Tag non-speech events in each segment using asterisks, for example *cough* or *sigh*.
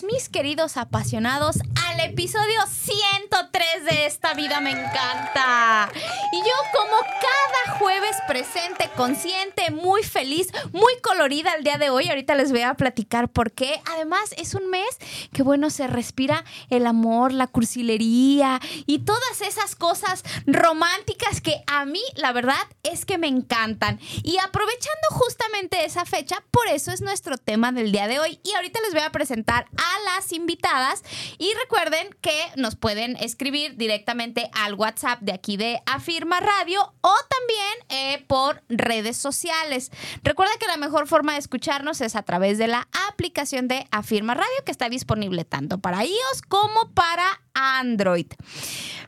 Mis queridos apasionados al episodio 103 de Esta vida me encanta. Y yo como cada jueves presente, consciente, muy feliz, muy colorida el día de hoy, ahorita les voy a platicar por qué. Además es un mes que bueno, se respira el amor, la cursilería y todas esas cosas románticas que a mí la verdad es que me encantan. Y aprovechando justamente esa fecha, por eso es nuestro tema del día de hoy. Y ahorita les voy a presentar a las invitadas y recuerden que nos pueden escribir directamente al WhatsApp de aquí de Afirma Radio o también eh, por redes sociales. Recuerda que la mejor forma de escucharnos es a través de la aplicación de Afirma Radio que está disponible tanto para iOS como para Android.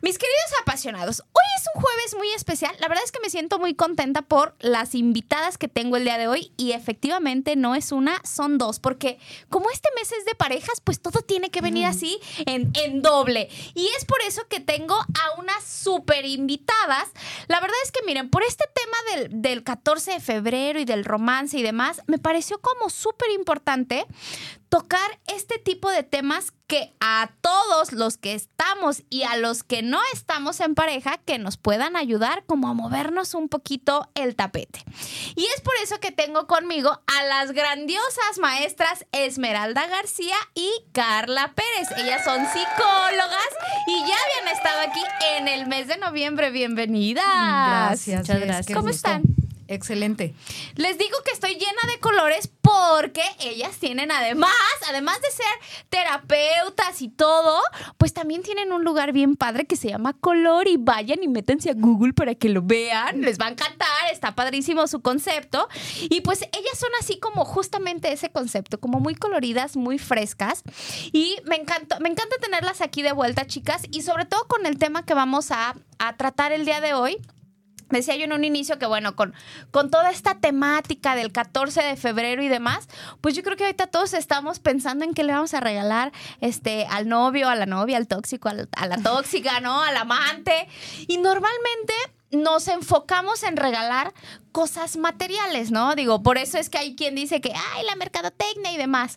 Mis queridos apasionados, hoy es un jueves muy especial. La verdad es que me siento muy contenta por las invitadas que tengo el día de hoy y efectivamente no es una, son dos, porque como este mes es de parejas, pues todo tiene que venir así en, en doble. Y es por eso que tengo a unas súper invitadas. La verdad es que miren, por este tema del, del 14 de febrero y del romance y demás, me pareció como súper importante tocar este tipo de temas que a todos los que estamos y a los que no estamos en pareja, que nos puedan ayudar como a movernos un poquito el tapete. Y es por eso que tengo conmigo a las grandiosas maestras Esmeralda García y Carla Pérez. Ellas son psicólogas y ya habían estado aquí en el mes de noviembre. Bienvenidas. Gracias. Muchas gracias. qué ¿Cómo gusto. están? Excelente. Les digo que estoy llena de colores porque ellas tienen además, además de ser terapeutas y todo, pues también tienen un lugar bien padre que se llama Color y vayan y métanse a Google para que lo vean, les va a encantar, está padrísimo su concepto y pues ellas son así como justamente ese concepto, como muy coloridas, muy frescas y me encanta, me encanta tenerlas aquí de vuelta, chicas, y sobre todo con el tema que vamos a, a tratar el día de hoy. Decía yo en un inicio que, bueno, con, con toda esta temática del 14 de febrero y demás, pues yo creo que ahorita todos estamos pensando en qué le vamos a regalar este, al novio, a la novia, al tóxico, al- a la tóxica, ¿no? Al amante. Y normalmente nos enfocamos en regalar cosas materiales, ¿no? Digo, por eso es que hay quien dice que, ay, la mercadotecnia y demás.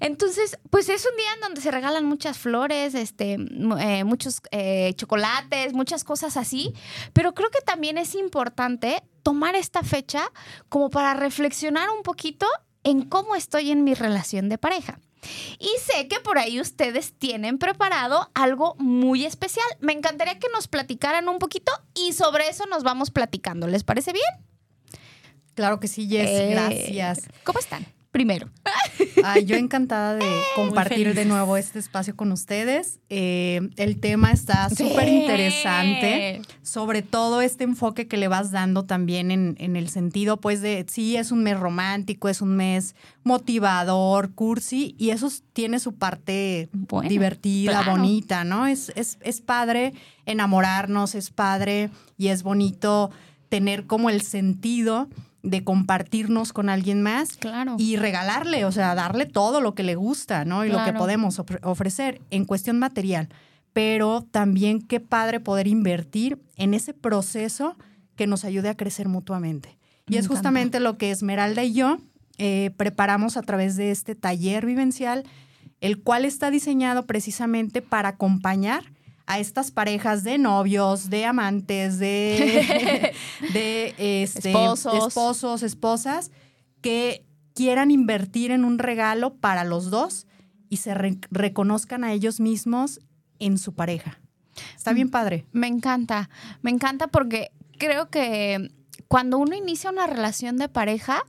Entonces, pues es un día en donde se regalan muchas flores, este, eh, muchos eh, chocolates, muchas cosas así, pero creo que también es importante tomar esta fecha como para reflexionar un poquito en cómo estoy en mi relación de pareja. Y sé que por ahí ustedes tienen preparado algo muy especial. Me encantaría que nos platicaran un poquito y sobre eso nos vamos platicando. ¿Les parece bien? Claro que sí, Jess. Eh, Gracias. ¿Cómo están? Primero. Ay, yo encantada de *laughs* compartir de nuevo este espacio con ustedes. Eh, el tema está súper interesante. Sobre todo este enfoque que le vas dando también en, en el sentido, pues, de sí, es un mes romántico, es un mes motivador, cursi, y eso tiene su parte Bueno, divertida, claro. bonita, ¿no? Es, es, es padre enamorarnos, es padre y es bonito tener como el sentido de compartirnos con alguien más Claro. y regalarle, o sea, darle todo lo que le gusta, ¿no? Y lo que podemos ofre- ofrecer en cuestión material. Pero también qué padre poder invertir en ese proceso que nos ayude a crecer mutuamente. Y Me es encanta. justamente lo que Esmeralda y yo eh, preparamos a través de este taller vivencial, el cual está diseñado precisamente para acompañar a estas parejas de novios, de amantes, de, *laughs* de este, Esposos. esposos, esposas, que quieran invertir en un regalo para los dos y se re- reconozcan a ellos mismos en su pareja. Está bien padre. Me encanta, me encanta porque creo que cuando uno inicia una relación de pareja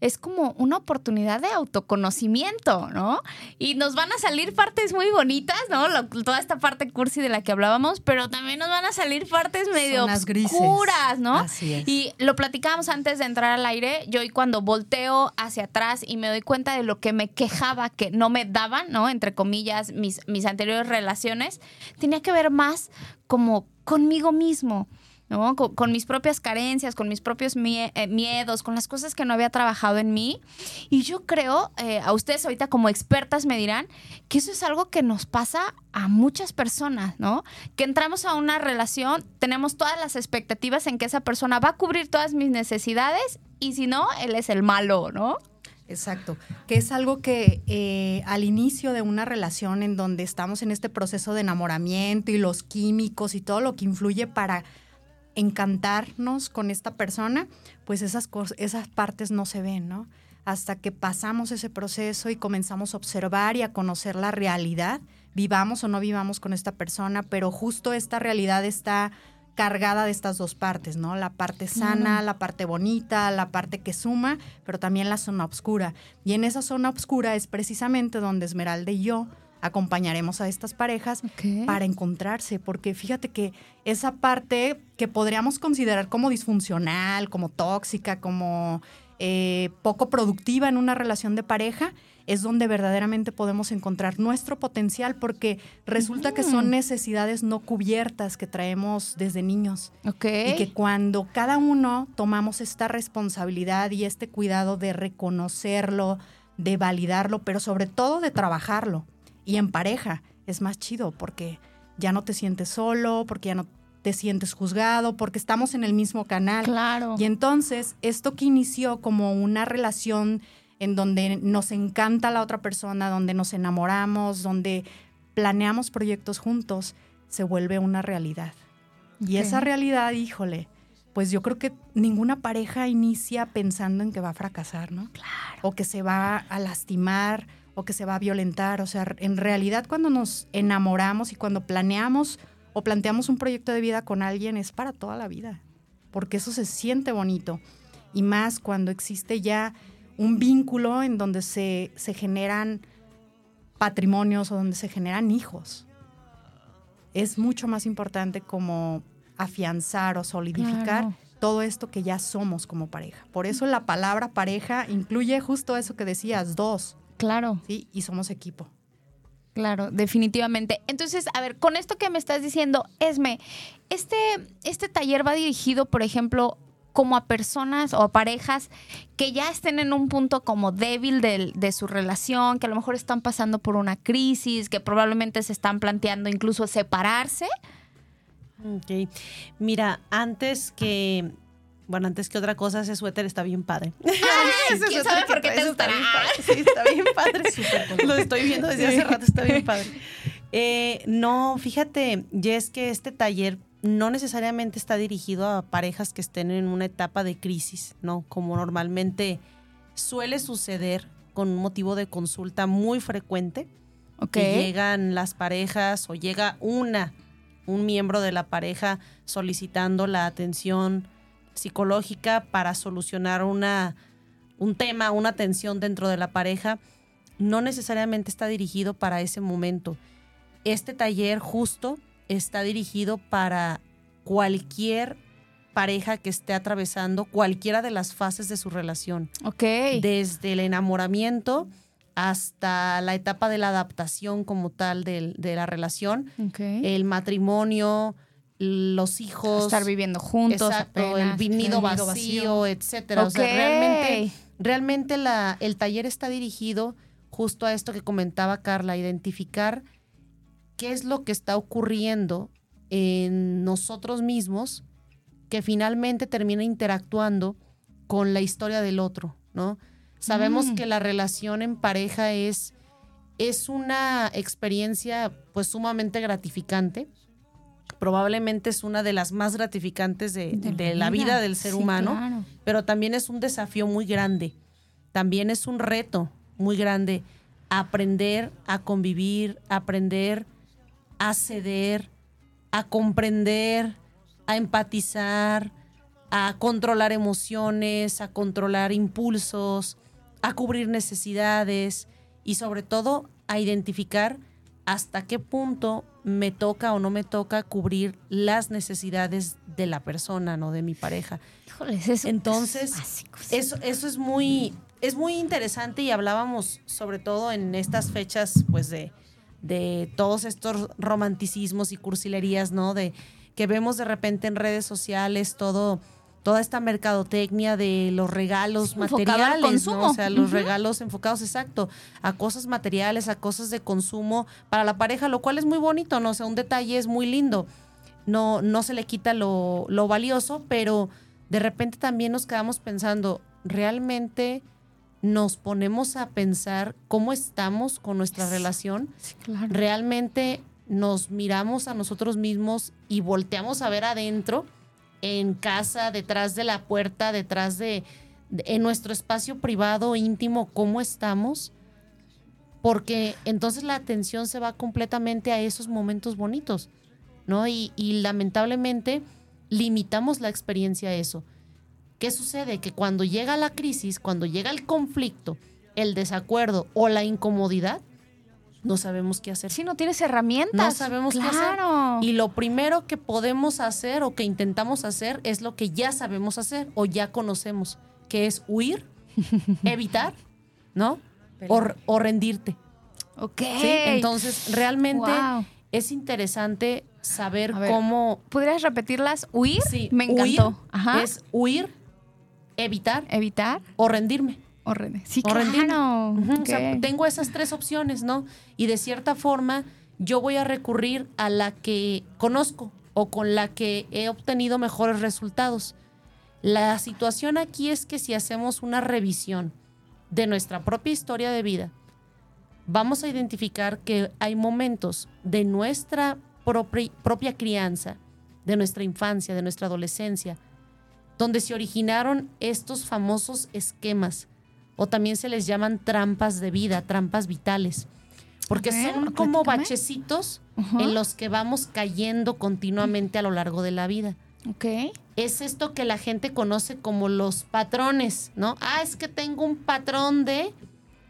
es como una oportunidad de autoconocimiento, ¿no? Y nos van a salir partes muy bonitas, ¿no? Lo- toda esta parte cursi de la que hablábamos, pero también nos van a salir partes medio oscuras, ¿no? Así es. Y lo platicábamos antes de entrar al aire. Yo y cuando volteo hacia atrás y me doy cuenta de lo que me quejaba que no me daban, ¿no? Entre comillas, mis, mis anteriores relaciones, tenía que ver más como conmigo mismo. ¿No? Con, mis propias carencias, con mis propios eh, miedos, con las cosas que no había trabajado en mí. Y yo creo, eh, a ustedes ahorita como expertas me dirán, que eso es algo que nos pasa a muchas personas, ¿no? Que entramos a una relación, tenemos todas las expectativas en que esa persona va a cubrir todas mis necesidades y si no, él es el malo, ¿no? Exacto, que es algo que eh, al inicio de una relación en donde estamos en este proceso de enamoramiento y los químicos y todo lo que influye para encantarnos con esta persona, pues esas, esas partes no se ven, ¿no? Hasta que pasamos ese proceso y comenzamos a observar y a conocer la realidad, vivamos o no vivamos con esta persona, pero justo esta realidad está cargada de estas dos partes, ¿no? La parte sana, la parte bonita, la parte que suma, pero también la zona oscura. Y en esa zona oscura es precisamente donde Esmeralda y yo acompañaremos a estas parejas para encontrarse, porque fíjate que esa parte que podríamos considerar como disfuncional, como tóxica, como eh, poco productiva en una relación de pareja, es donde verdaderamente podemos encontrar nuestro potencial, porque resulta que son necesidades no cubiertas que traemos desde niños. Y que cuando cada uno tomamos esta responsabilidad y este cuidado de reconocerlo, de validarlo, pero sobre todo de trabajarlo y en pareja es más chido porque ya no te sientes solo, porque ya no te sientes juzgado, porque estamos en el mismo canal. Claro. Y entonces, esto que inició como una relación en donde nos encanta la otra persona, donde nos enamoramos, donde planeamos proyectos juntos, se vuelve una realidad. Y esa realidad, híjole, pues yo creo que ninguna pareja inicia pensando en que va a fracasar, ¿no? Claro. O que se va a lastimar o que se va a violentar. O sea, en realidad cuando nos enamoramos y cuando planeamos o planteamos un proyecto de vida con alguien es para toda la vida, porque eso se siente bonito. Y más cuando existe ya un vínculo en donde se, se generan patrimonios o donde se generan hijos. Es mucho más importante como afianzar o solidificar todo esto que ya somos como pareja. Por eso la palabra pareja incluye justo eso que decías, dos. Claro. Sí, y somos equipo. Claro, definitivamente. Entonces, a ver, con esto que me estás diciendo, Esme, este, este taller va dirigido, por ejemplo, como a personas o a parejas que ya estén en un punto como débil de, de, su relación, que a lo mejor están pasando por una crisis, que probablemente se están planteando incluso separarse. Ok. Mira, antes que bueno, antes que otra cosa, ese suéter está bien padre. *laughs* ¿Quién sabe por qué te gustará? Sí, está bien padre. *laughs* Lo estoy viendo desde hace rato, está bien padre. *laughs* Eh, no, fíjate, es que este taller no necesariamente está dirigido a parejas que estén en una etapa de crisis, ¿no? Como normalmente suele suceder con un motivo de consulta muy frecuente. Que llegan las parejas o llega una, un miembro de la pareja solicitando la atención psicológica para solucionar una, un tema, una tensión dentro de la pareja, no necesariamente está dirigido para ese momento. Este taller justo está dirigido para cualquier pareja que esté atravesando cualquiera de las fases de su relación. Ok. Desde el enamoramiento hasta la etapa de la adaptación como tal de, la relación, el matrimonio, los hijos. Estar viviendo juntos. Exacto, el vinido vacío, etcétera. O sea, realmente, realmente la, el taller está dirigido justo a esto que comentaba Carla, identificar qué es lo que está ocurriendo en nosotros mismos que finalmente termina interactuando con la historia del otro, ¿no? Sabemos mm. que la relación en pareja es, es una experiencia pues sumamente gratificante probablemente es una de las más gratificantes de, la, vida. del ser humano, pero también es un desafío muy grande, también es un reto muy grande aprender a convivir, aprender a ceder, a comprender, a empatizar, a controlar emociones, a controlar impulsos, a cubrir necesidades y sobre todo a identificar hasta qué punto me toca o no me toca cubrir las necesidades de la persona, ¿no? De mi pareja. eso Entonces, eso, eso es muy, es muy interesante y hablábamos sobre todo en estas fechas, pues, de, de todos estos romanticismos y cursilerías, ¿no? De que vemos de repente en redes sociales, todo toda esta mercadotecnia de los regalos materiales, ¿no? o sea, los regalos enfocados exacto a cosas materiales, a cosas de consumo para la pareja, lo cual es muy bonito, no, o sea, un detalle es muy lindo. No no se le quita lo, lo valioso, pero de repente también nos quedamos pensando, realmente nos ponemos a pensar cómo estamos con nuestra relación, realmente nos miramos a nosotros mismos y volteamos a ver adentro en casa, detrás de la puerta, detrás de, en nuestro espacio privado, íntimo, cómo estamos, porque entonces la atención se va completamente a esos momentos bonitos, ¿no? Y, y lamentablemente limitamos la experiencia a eso. ¿Qué sucede? Que cuando llega la crisis, cuando llega el conflicto, el desacuerdo o la incomodidad, no sabemos qué hacer. Si no tienes herramientas. No sabemos qué hacer. Y lo primero que podemos hacer o que intentamos hacer es lo que ya sabemos hacer o ya conocemos, que es huir, *laughs* evitar, ¿no? O, rendirte. Ok. Entonces, realmente es interesante saber cómo. ¿Podrías repetirlas? ¿Huir? Sí. Me encantó. Es huir, evitar. Evitar. O rendirme. O Sí, claro. tengo esas tres opciones, ¿no? Y de cierta forma yo voy a recurrir a la que conozco o con la que he obtenido mejores resultados. La situación aquí es que si hacemos una revisión de nuestra propia historia de vida, vamos a identificar que hay momentos de nuestra propia crianza, de nuestra infancia, de nuestra adolescencia, donde se originaron estos famosos esquemas o también se les llaman trampas de vida, trampas vitales, porque son como bachecitos en los que vamos cayendo continuamente a lo largo de la vida. Ok. Es esto que la gente conoce como los patrones, ¿no? Ah, es que tengo un patrón de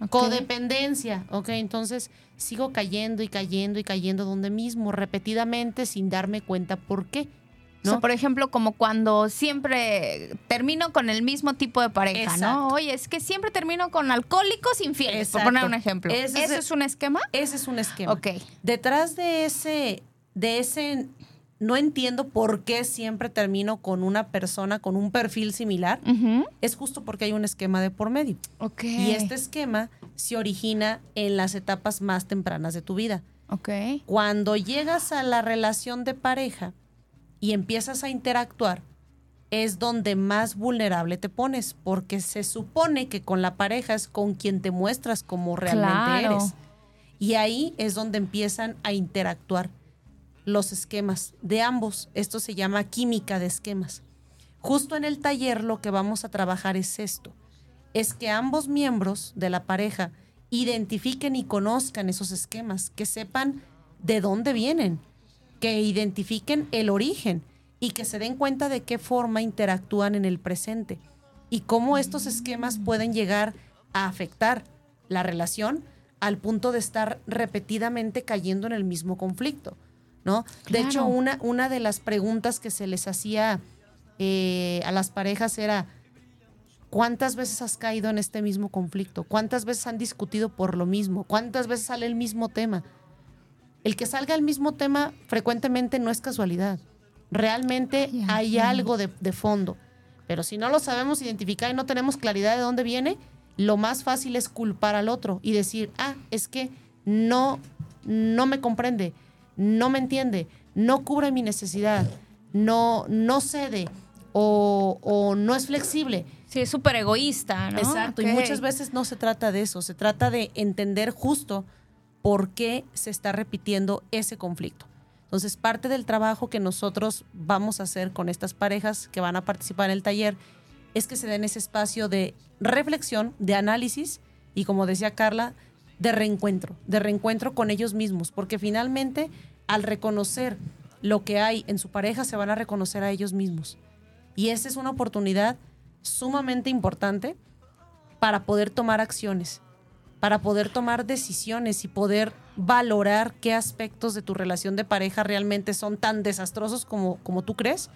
codependencia. Ok, entonces sigo cayendo y cayendo y cayendo donde mismo, repetidamente, sin darme cuenta por qué. ¿No? por ejemplo, como cuando siempre termino con el mismo tipo de pareja, ¿no? Oye, es que siempre termino con alcohólicos infieles, por poner un ejemplo. ¿Ese, es, un esquema? Ese es un esquema. Ok. Detrás de ese, de ese, no entiendo por qué siempre termino con una persona con un perfil similar, es justo porque hay un esquema de por medio. Ok. Y este esquema se origina en las etapas más tempranas de tu vida. Ok. Cuando llegas a la relación de pareja, y empiezas a interactuar, es donde más vulnerable te pones, porque se supone que con la pareja es con quien te muestras como realmente eres. Y ahí es donde empiezan a interactuar los esquemas de ambos. Esto se llama química de esquemas. Justo en el taller lo que vamos a trabajar es esto, es que ambos miembros de la pareja identifiquen y conozcan esos esquemas, que sepan de dónde vienen, que identifiquen el origen y que se den cuenta de qué forma interactúan en el presente y cómo estos esquemas pueden llegar a afectar la relación al punto de estar repetidamente cayendo en el mismo conflicto, ¿no? De hecho, una, una de las preguntas que se les hacía eh, a las parejas era, ¿cuántas veces has caído en este mismo conflicto? ¿Cuántas veces han discutido por lo mismo? ¿Cuántas veces sale el mismo tema? El que salga el mismo tema frecuentemente no es casualidad. Realmente hay algo de, fondo. Pero si no lo sabemos identificar y no tenemos claridad de dónde viene, lo más fácil es culpar al otro y decir, ah, es que no, no me comprende, no me entiende, no cubre mi necesidad, no, no cede o, o no es flexible. Sí, es súper egoísta, ¿no? Exacto, y muchas veces no se trata de eso, se trata de entender justo por qué se está repitiendo ese conflicto. Entonces, parte del trabajo que nosotros vamos a hacer con estas parejas que van a participar en el taller es que se den ese espacio de reflexión, de análisis y, como decía Carla, de reencuentro, de reencuentro con ellos mismos, porque finalmente al reconocer lo que hay en su pareja se van a reconocer a ellos mismos. Y esa es una oportunidad sumamente importante para poder tomar acciones para poder tomar decisiones y poder valorar qué aspectos de tu relación de pareja realmente son tan desastrosos como, como tú crees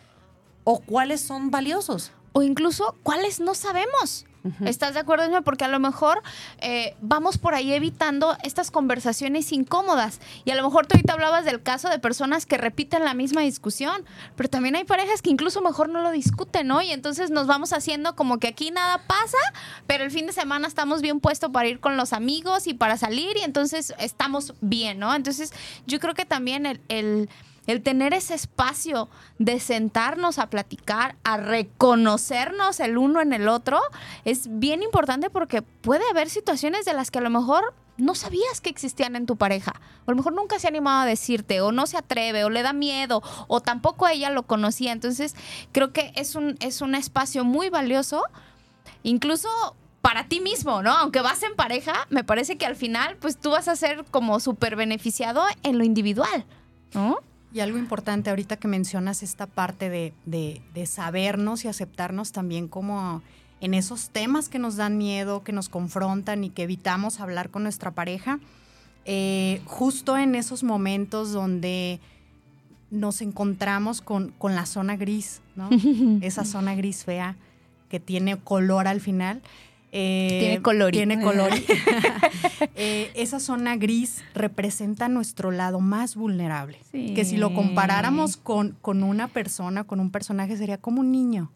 o cuáles son valiosos. O incluso cuáles no sabemos. ¿Estás de acuerdo? Porque a lo mejor eh, vamos por ahí evitando estas conversaciones incómodas. Y a lo mejor tú ahorita hablabas del caso de personas que repiten la misma discusión, pero también hay parejas que incluso mejor no lo discuten, ¿no? Y entonces nos vamos haciendo como que aquí nada pasa, pero el fin de semana estamos bien puestos para ir con los amigos y para salir y entonces estamos bien, ¿no? Entonces yo creo que también el tener ese espacio de sentarnos a platicar, a reconocernos el uno en el otro, es bien importante porque puede haber situaciones de las que a lo mejor no sabías que existían en tu pareja. O a lo mejor nunca se ha animado a decirte, o no se atreve, o le da miedo, o tampoco ella lo conocía. Entonces, creo que es un, es un espacio muy valioso, incluso para ti mismo, ¿no? Aunque vas en pareja, me parece que al final, pues tú vas a ser como súper beneficiado en lo individual, ¿no? Y algo importante ahorita que mencionas esta parte de, sabernos y aceptarnos también como en esos temas que nos dan miedo, que nos confrontan y que evitamos hablar con nuestra pareja, eh, justo en esos momentos donde nos encontramos con, con la zona gris, ¿no? *laughs* Esa zona gris fea que tiene color al final. Eh, tiene color. Tiene *laughs* color. *laughs* Eh, esa zona gris representa nuestro lado más vulnerable. Que si lo comparáramos con, con una persona, con un personaje, sería como un niño.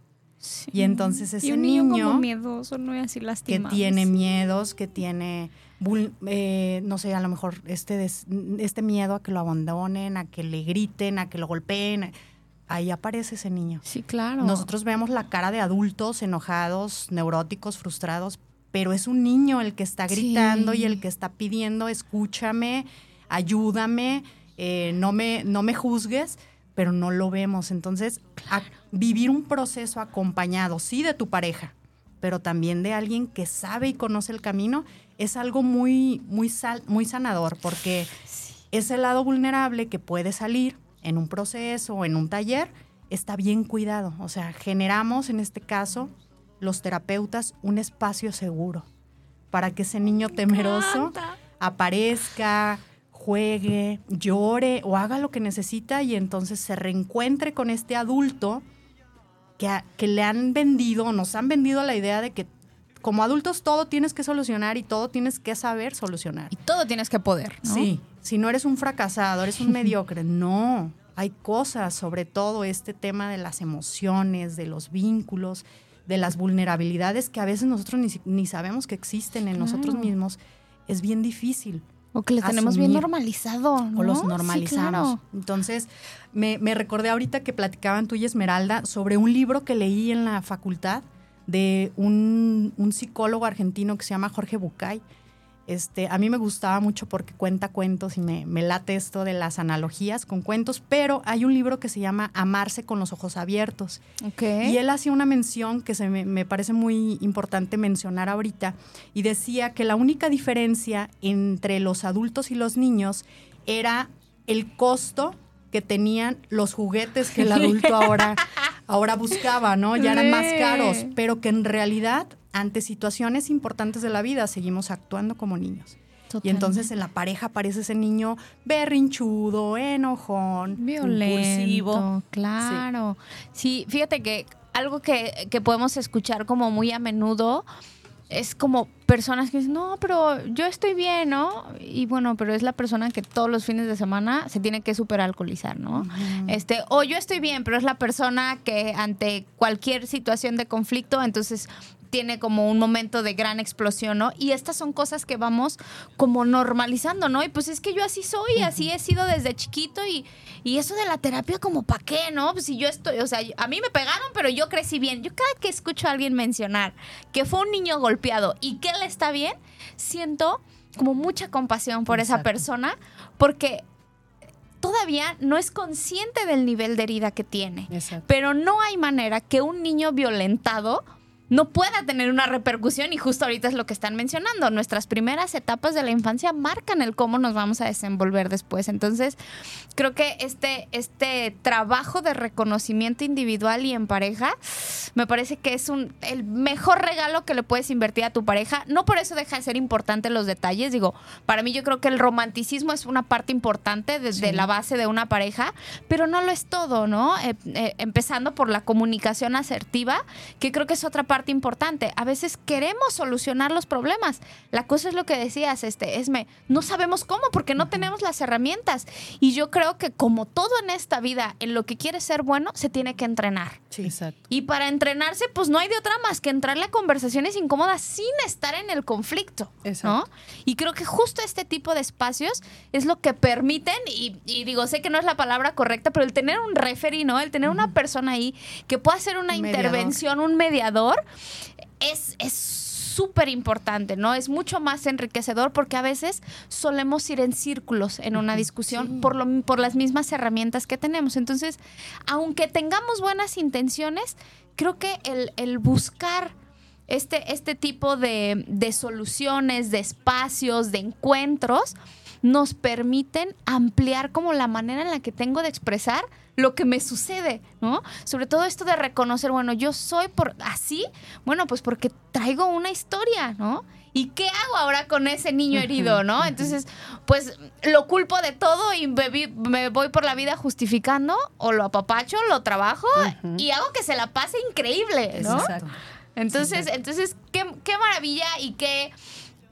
Y entonces ese niño, miedoso, no así lastimado. Que tiene miedos, que tiene, eh, no sé, a lo mejor este, este miedo a que lo abandonen, a que le griten, a que lo golpeen ahí aparece ese niño. Sí, claro. Nosotros vemos la cara de adultos enojados, neuróticos, frustrados, pero es un niño el que está gritando y el que está pidiendo, escúchame, ayúdame, eh, no, me, no me juzgues, pero no lo vemos. Entonces, vivir un proceso acompañado, sí, de tu pareja, pero también de alguien que sabe y conoce el camino, es algo muy, muy, muy sanador, porque es el lado vulnerable que puede salir, en un proceso o en un taller, está bien cuidado. O sea, generamos en este caso, los terapeutas, un espacio seguro para que ese niño temeroso aparezca, juegue, llore o haga lo que necesita y entonces se reencuentre con este adulto que, que le han vendido, nos han vendido la idea de que como adultos todo tienes que solucionar y todo tienes que saber solucionar. Y todo tienes que poder. Sí, si no eres un fracasado, eres un *laughs* mediocre. No, hay cosas sobre todo este tema de las emociones, de los vínculos, de las vulnerabilidades que a veces nosotros ni, sabemos que existen en nosotros mismos. Es bien difícil. O que le tenemos bien normalizado. ¿no? O los normalizamos. Entonces, me, recordé ahorita que platicaban tú y Esmeralda sobre un libro que leí en la facultad de un, un psicólogo argentino que se llama Jorge Bucay este, a mí me gustaba mucho porque cuenta cuentos y me, late esto de las analogías con cuentos, pero hay un libro que se llama Amarse con los ojos abiertos. Y él hacía una mención que se me, me, parece muy importante mencionar ahorita y decía que la única diferencia entre los adultos y los niños era el costo que tenían los juguetes que el adulto *laughs* ahora, ahora buscaba, ¿no? Ya eran más caros, pero que en realidad ante situaciones importantes de la vida seguimos actuando como niños. Y entonces en la pareja aparece ese niño berrinchudo, enojón, violento, claro. Sí. fíjate que algo que, que podemos escuchar como muy a menudo es como personas que dicen, no, pero yo estoy bien, ¿no? Y bueno, pero es la persona que todos los fines de semana se tiene que super alcoholizar, ¿no? Este, o yo estoy bien, pero es la persona que ante cualquier situación de conflicto, entonces tiene como un momento de gran explosión, ¿no? Y estas son cosas que vamos como normalizando, ¿no? Y pues es que yo así soy, así he sido desde chiquito y, y eso de la terapia como para qué, ¿no? Pues si yo estoy, o sea, a mí me pegaron, pero yo crecí bien. Yo cada que escucho a alguien mencionar que fue un niño golpeado y que él está bien, siento como mucha compasión por esa persona porque todavía no es consciente del nivel de herida que tiene. Pero no hay manera que un niño violentado no pueda tener una repercusión y justo ahorita es lo que están mencionando. Nuestras primeras etapas de la infancia marcan el cómo nos vamos a desenvolver después. Entonces, creo que este, este trabajo de reconocimiento individual y en pareja me parece que es un, el mejor regalo que le puedes invertir a tu pareja. No por eso deja de ser importante los detalles. Digo, para mí yo creo que el romanticismo es una parte importante desde la base de una pareja, pero no lo es todo, ¿no? Eh, eh, empezando por la comunicación asertiva, que creo que es otra parte parte importante. A veces queremos solucionar los problemas. La cosa es lo que decías, este, Esme, no sabemos cómo porque no tenemos las herramientas. Y yo creo que como todo en esta vida, en lo que quiere ser bueno, se tiene que entrenar. Sí, exacto. Y para entrenarse, pues no hay de otra más que entrarle a conversaciones incómodas sin estar en el conflicto. Exacto. Y creo que justo este tipo de espacios es lo que permiten, y, digo, sé que no es la palabra correcta, pero el tener un referee, ¿no? El tener una persona ahí que pueda hacer una intervención, un mediador, es súper importante, ¿no? Es mucho más enriquecedor porque a veces solemos ir en círculos en una discusión por, lo, por las mismas herramientas que tenemos. Entonces, aunque tengamos buenas intenciones, creo que el, buscar este, este tipo de, de soluciones, de espacios, de encuentros, nos permiten ampliar como la manera en la que tengo de expresar lo que me sucede, ¿no? Sobre todo esto de reconocer, bueno, yo soy por así, bueno, pues porque traigo una historia, ¿no? ¿Y qué hago ahora con ese niño herido, no? *laughs* Entonces, pues lo culpo de todo y me, voy por la vida justificando o lo apapacho, lo trabajo y hago que se la pase increíble, ¿no? Entonces, entonces qué, qué maravilla y qué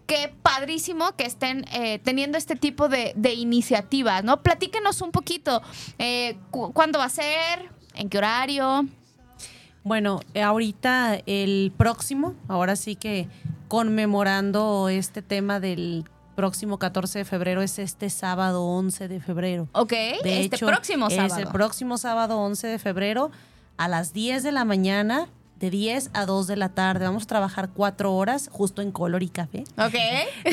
qué padrísimo que estén eh, teniendo este tipo de, iniciativas, ¿no? Platíquenos un poquito, eh, ¿cuándo va a ser? ¿En qué horario? Bueno, ahorita el próximo, ahora sí que conmemorando este tema del próximo 14 de febrero es este sábado 11 de febrero. Ok, de este próximo sábado. Es el próximo sábado 11 de febrero a las 10 de la mañana de 10 a 2 de la tarde. Vamos a trabajar cuatro horas justo en Color y Café. Ok.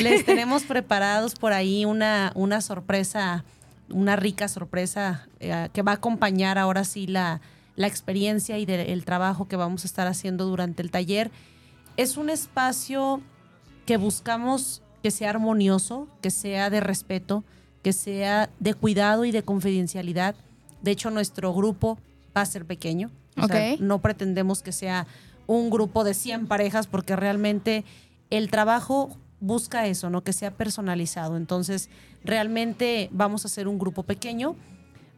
Les tenemos preparados por ahí una, una sorpresa, una rica sorpresa eh, que va a acompañar ahora sí la, la experiencia y el trabajo que vamos a estar haciendo durante el taller. Es un espacio que buscamos que sea armonioso, que sea de respeto, que sea de cuidado y de confidencialidad. De hecho, nuestro grupo va a ser pequeño no pretendemos que sea un grupo de 100 parejas porque realmente el trabajo busca eso, ¿no? Que sea personalizado. Entonces, realmente vamos a hacer un grupo pequeño.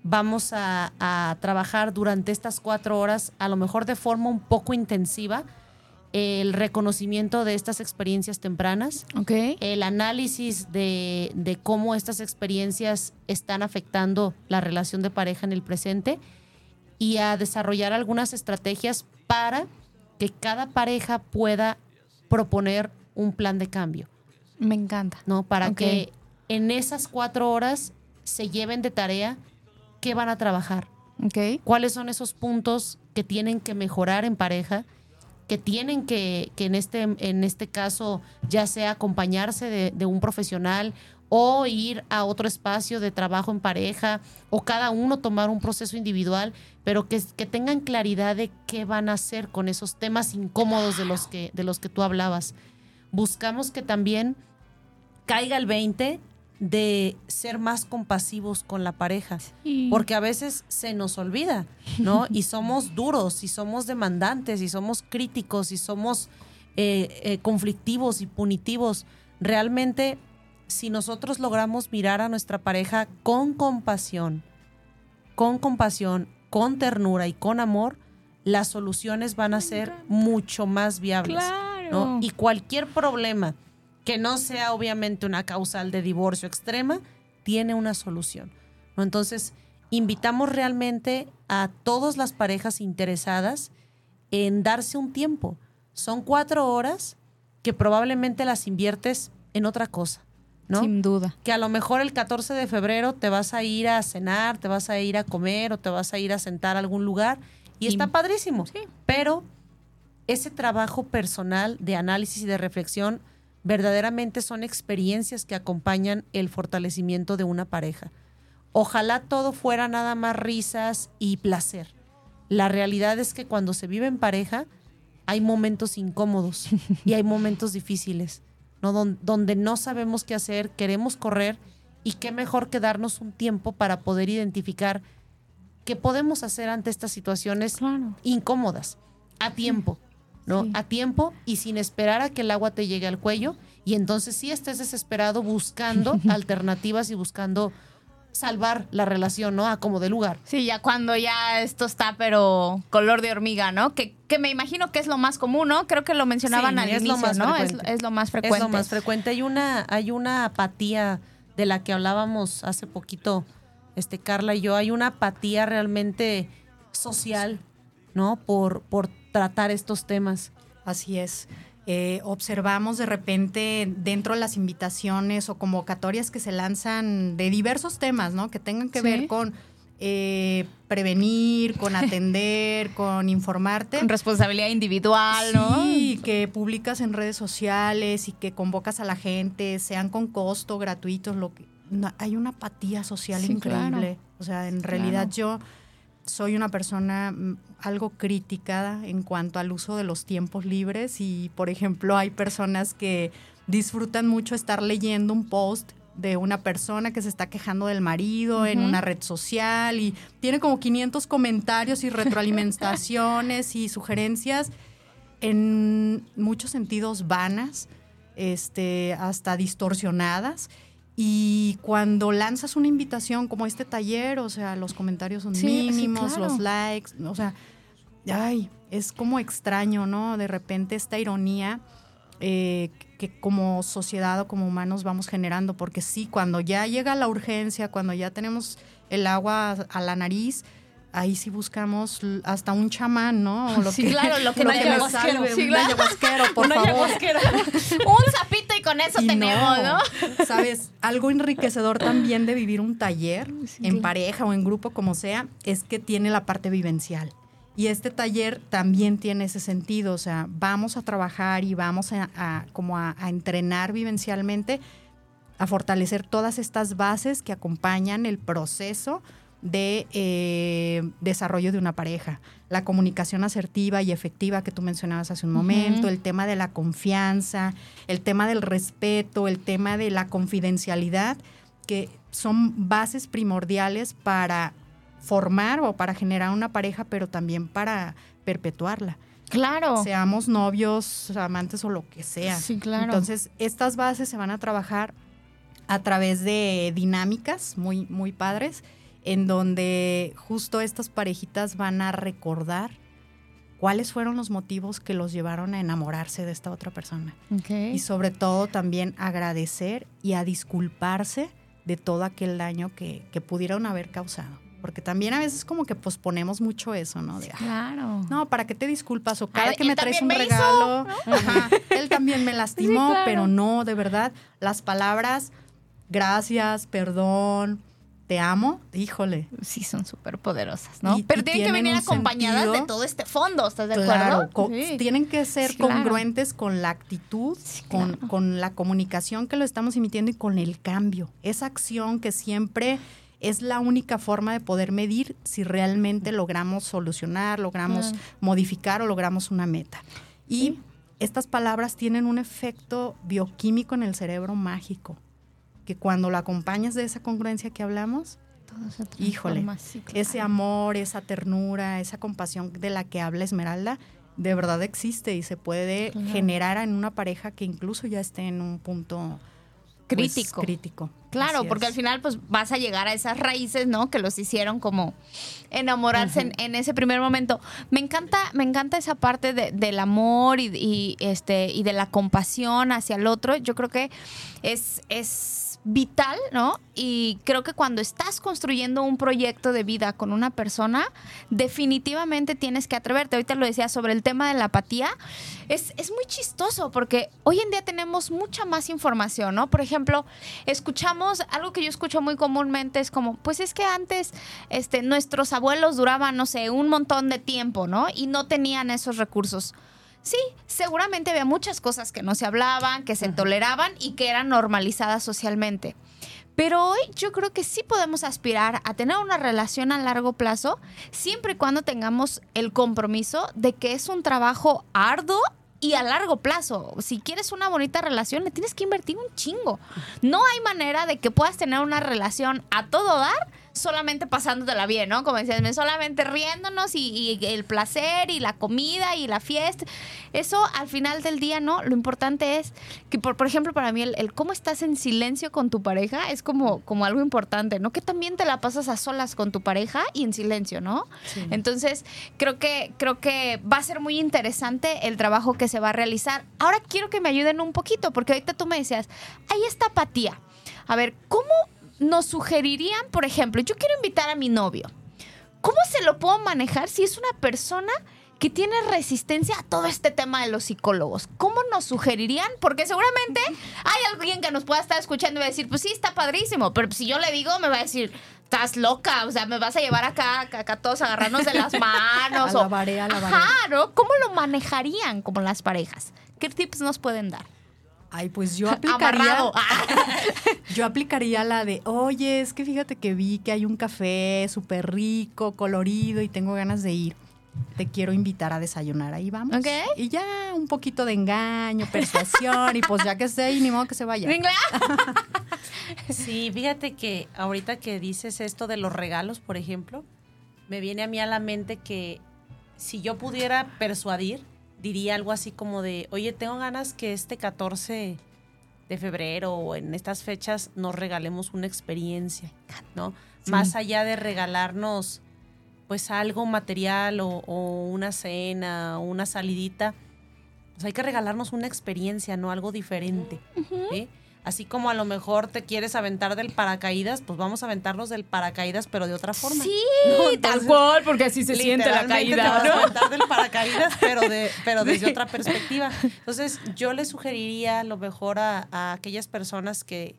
Vamos a, trabajar durante estas cuatro horas, a lo mejor de forma un poco intensiva, el reconocimiento de estas experiencias tempranas, el análisis de, de, cómo estas experiencias están afectando la relación de pareja en el presente y a desarrollar algunas estrategias para que cada pareja pueda proponer un plan de cambio. Me encanta. ¿No? Para que en esas cuatro horas se lleven de tarea qué van a trabajar. Okay. ¿Cuáles son esos puntos que tienen que mejorar en pareja? que tienen que, que en, este, en este caso ya sea acompañarse de, de un profesional o ir a otro espacio de trabajo en pareja o cada uno tomar un proceso individual, pero que, que tengan claridad de qué van a hacer con esos temas incómodos de los que, de los que tú hablabas. Buscamos que también caiga el 20 de ser más compasivos con la pareja, porque a veces se nos olvida, ¿no? *laughs* Y somos duros, y somos demandantes, y somos críticos, y somos eh, eh, conflictivos y punitivos. Realmente si nosotros logramos mirar a nuestra pareja con compasión, con compasión, con ternura y con amor, las soluciones van a ser mucho más viables. Y cualquier problema que no sea obviamente una causal de divorcio extrema, tiene una solución. ¿no? Entonces, invitamos realmente a todas las parejas interesadas en darse un tiempo. Son cuatro horas que probablemente las inviertes en otra cosa. Sin duda. Que a lo mejor el 14 de febrero te vas a ir a cenar, te vas a ir a comer o te vas a ir a sentar a algún lugar y, está padrísimo. Sí. Pero ese trabajo personal de análisis y de reflexión verdaderamente son experiencias que acompañan el fortalecimiento de una pareja. Ojalá todo fuera nada más risas y placer. La realidad es que cuando se vive en pareja hay momentos incómodos *laughs* y hay momentos difíciles. Donde, no sabemos qué hacer, queremos correr y qué mejor que darnos un tiempo para poder identificar qué podemos hacer ante estas situaciones incómodas, a tiempo, ¿no? A tiempo y sin esperar a que el agua te llegue al cuello y entonces sí estés desesperado buscando *laughs* alternativas y buscando salvar la relación, ¿no? A como de lugar. Sí, ya cuando ya esto está, pero color de hormiga, ¿no? Que, que me imagino que es lo más común, ¿no? Creo que lo mencionaban al inicio, ¿no? Es, es, lo más frecuente. Es lo más frecuente. Hay una, hay una apatía de la que hablábamos hace poquito, este, Carla y yo. Hay una apatía realmente social, ¿no? Por, por tratar estos temas. Así es. Eh, observamos de repente dentro de las invitaciones o convocatorias que se lanzan de diversos temas, ¿no? Que tengan que ver con eh, prevenir, con *laughs* atender, con informarte. Con responsabilidad individual, ¿no? Sí, que publicas en redes sociales y que convocas a la gente, sean con costo, gratuitos, lo que... hay una apatía social increíble. O sea, en realidad yo soy una persona algo crítica en cuanto al uso de los tiempos libres y, por ejemplo, hay personas que disfrutan mucho estar leyendo un post de una persona que se está quejando del marido en una red social y tiene como 500 comentarios y retroalimentaciones y sugerencias en muchos sentidos vanas, este, hasta distorsionadas. Y cuando lanzas una invitación como este taller, o sea, los comentarios son mínimos, los likes, o sea, ay, es como extraño, ¿no? De repente esta ironía eh, que como sociedad o como humanos vamos generando, porque sí, cuando ya llega la urgencia, cuando ya tenemos el agua a la nariz, ahí sí buscamos hasta un chamán, ¿no? lo sí, que, claro, lo que, *laughs* lo que me salve, sí, un ayahuasquero, por favor. *laughs* un sapito y con eso tenemos, ¿no? Sabes, algo enriquecedor también de vivir un taller en pareja o en grupo, como sea, es que tiene la parte vivencial. Y este taller también tiene ese sentido, o sea, vamos a trabajar y vamos a, como a, entrenar vivencialmente, a fortalecer todas estas bases que acompañan el proceso de eh, desarrollo de una pareja. La comunicación asertiva y efectiva que tú mencionabas hace un momento, el tema de la confianza, el tema del respeto, el tema de la confidencialidad, que son bases primordiales para formar o para generar una pareja, pero también para perpetuarla. Claro. Seamos novios, amantes o lo que sea. Sí, claro. Entonces, estas bases se van a trabajar a través de dinámicas muy, muy padres, en donde justo estas parejitas van a recordar cuáles fueron los motivos que los llevaron a enamorarse de esta otra persona. Y sobre todo también agradecer y a disculparse de todo aquel daño que, que pudieron haber causado porque también a veces como que posponemos mucho eso, ¿no? De, claro. No, ¿para qué te disculpas? O cada que me traes un regalo, *laughs* él también me lastimó, pero no, de verdad, las palabras, gracias, perdón, te amo, híjole. Sí, son súper poderosas, ¿no? Pero tienen que venir acompañadas de todo este fondo, ¿estás de acuerdo? Tienen que ser congruentes con la actitud, con, con la comunicación que lo estamos emitiendo y con el cambio. Esa acción que siempre es la única forma de poder medir si realmente logramos solucionar, logramos modificar o logramos una meta. Y estas palabras tienen un efecto bioquímico en el cerebro mágico, que cuando lo acompañas de esa congruencia que hablamos, híjole, ese amor, esa ternura, esa compasión de la que habla Esmeralda, de verdad existe y se puede generar en una pareja que incluso ya esté en un punto pues, crítico. crítico. Claro, porque al final pues vas a llegar a esas raíces, ¿no? Que los hicieron como enamorarse en, ese primer momento. Me encanta, me encanta esa parte del amor y, este y de la compasión hacia el otro. Yo creo que es, es vital, ¿no? Y creo que cuando estás construyendo un proyecto de vida con una persona, definitivamente tienes que atreverte. Ahorita lo decía sobre el tema de la apatía. Es, es muy chistoso porque hoy en día tenemos mucha más información, ¿no? Por ejemplo, escuchamos, algo que yo escucho muy comúnmente es como, pues es que antes este, nuestros abuelos duraban, no sé, un montón de tiempo, ¿no? Y no tenían esos recursos. Sí, seguramente había muchas cosas que no se hablaban, que se toleraban y que eran normalizadas socialmente. Pero hoy yo creo que sí podemos aspirar a tener una relación a largo plazo, siempre y cuando tengamos el compromiso de que es un trabajo arduo y a largo plazo. Si quieres una bonita relación, le tienes que invertir un chingo. No hay manera de que puedas tener una relación a todo dar solamente pasándotela bien, ¿no? Como decías, solamente riéndonos y, el placer y la comida y la fiesta. Eso al final del día, ¿no? Lo importante es que, por, por ejemplo, para mí el, cómo estás en silencio con tu pareja es como, como algo importante, ¿no? Que también te la pasas a solas con tu pareja y en silencio, ¿no? Entonces, creo que, creo que va a ser muy interesante el trabajo que se va a realizar. Ahora quiero que me ayuden un poquito, porque ahorita tú me decías, ahí está apatía. A ver, ¿cómo nos sugerirían, por ejemplo, yo quiero invitar a mi novio? ¿Cómo se lo puedo manejar si es una persona que tiene resistencia a todo este tema de los psicólogos. ¿Cómo nos sugerirían? Porque seguramente hay alguien que nos pueda estar escuchando y va a decir, pues sí, está padrísimo, pero si yo le digo, me va a decir, estás loca, o sea, me vas a llevar acá, acá, todos agarrarnos de las *laughs* manos. a la varé, a la Ajá, ¿no? ¿Cómo lo manejarían como las parejas? ¿Qué tips nos pueden dar? Ay, pues yo *laughs* aplicaría. *laughs* yo aplicaría la de, oye, es que fíjate que vi que hay un café súper rico, colorido y tengo ganas de ir te quiero invitar a desayunar, ahí vamos. Y ya un poquito de engaño, persuasión, y pues ya que esté ahí, ni modo que se vaya. *laughs* sí, fíjate que ahorita que dices esto de los regalos, por ejemplo, me viene a mí a la mente que si yo pudiera persuadir, diría algo así como de, oye, tengo ganas que este 14 de febrero o en estas fechas nos regalemos una experiencia, ¿no? Más allá de regalarnos pues algo material o, una cena o una salidita, pues hay que regalarnos una experiencia, ¿no? Algo diferente. Así como a lo mejor te quieres aventar del paracaídas, pues vamos a aventarnos del paracaídas, pero de otra forma. Sí, tal cual, porque así se siente la caída. Te vas a aventar del paracaídas, pero, de, pero *laughs* desde otra perspectiva. Entonces, yo le sugeriría a lo mejor a aquellas personas que,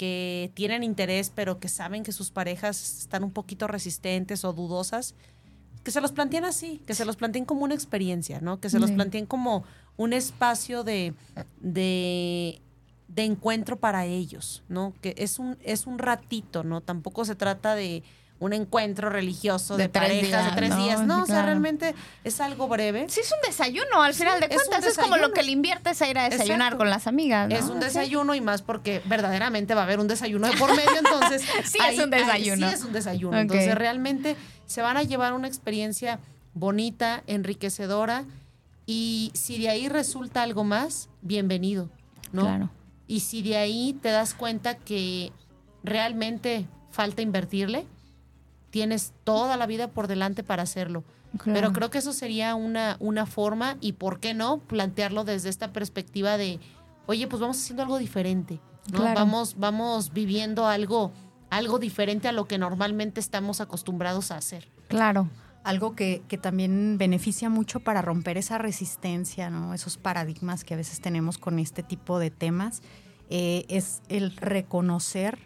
que tienen interés, pero que saben que sus parejas están un poquito resistentes o dudosas, que se los planteen así, que se los planteen como una experiencia, ¿no? Que se los planteen como un espacio de, de, de, encuentro para ellos, ¿no? Que es un, es un ratito, ¿no? Tampoco se trata de un encuentro religioso de, parejas de tres días. No, o sea, realmente es algo breve. Sí, es un desayuno, al final de cuentas. Es, como lo que le inviertes a ir a desayunar con las amigas. Es un desayuno y más porque verdaderamente va a haber un desayuno de por medio, entonces. *laughs* sí, es un desayuno. sí, es un desayuno. Entonces, realmente se van a llevar una experiencia bonita, enriquecedora. Y si de ahí resulta algo más, bienvenido, ¿no? Claro. Y si de ahí te das cuenta que realmente falta invertirle, tienes toda la vida por delante para hacerlo. Pero creo que eso sería una, una forma y, ¿por qué no?, plantearlo desde esta perspectiva de, oye, pues vamos haciendo algo diferente, ¿no? Vamos, vamos viviendo algo, algo diferente a lo que normalmente estamos acostumbrados a hacer. Claro. Algo que, que también beneficia mucho para romper esa resistencia. Esos paradigmas que a veces tenemos con este tipo de temas, eh, es el reconocer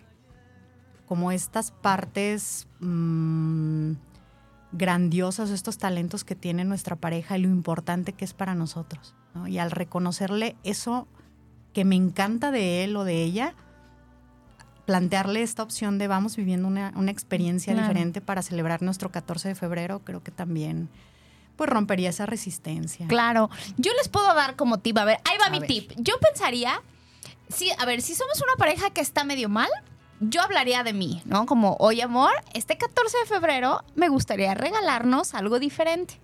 como estas partes mmm, grandiosas, estos talentos que tiene nuestra pareja y lo importante que es para nosotros. Y al reconocerle eso que me encanta de él o de ella, plantearle esta opción de vamos viviendo una, experiencia diferente para celebrar nuestro 14 de febrero, creo que también pues rompería esa resistencia. Claro, yo les puedo dar como tip, a ver, ahí va mi tip. Yo pensaría, sí, a ver, si somos una pareja que está medio mal, yo hablaría de mí, ¿no? Como, oye amor, este 14 de febrero me gustaría regalarnos algo diferente.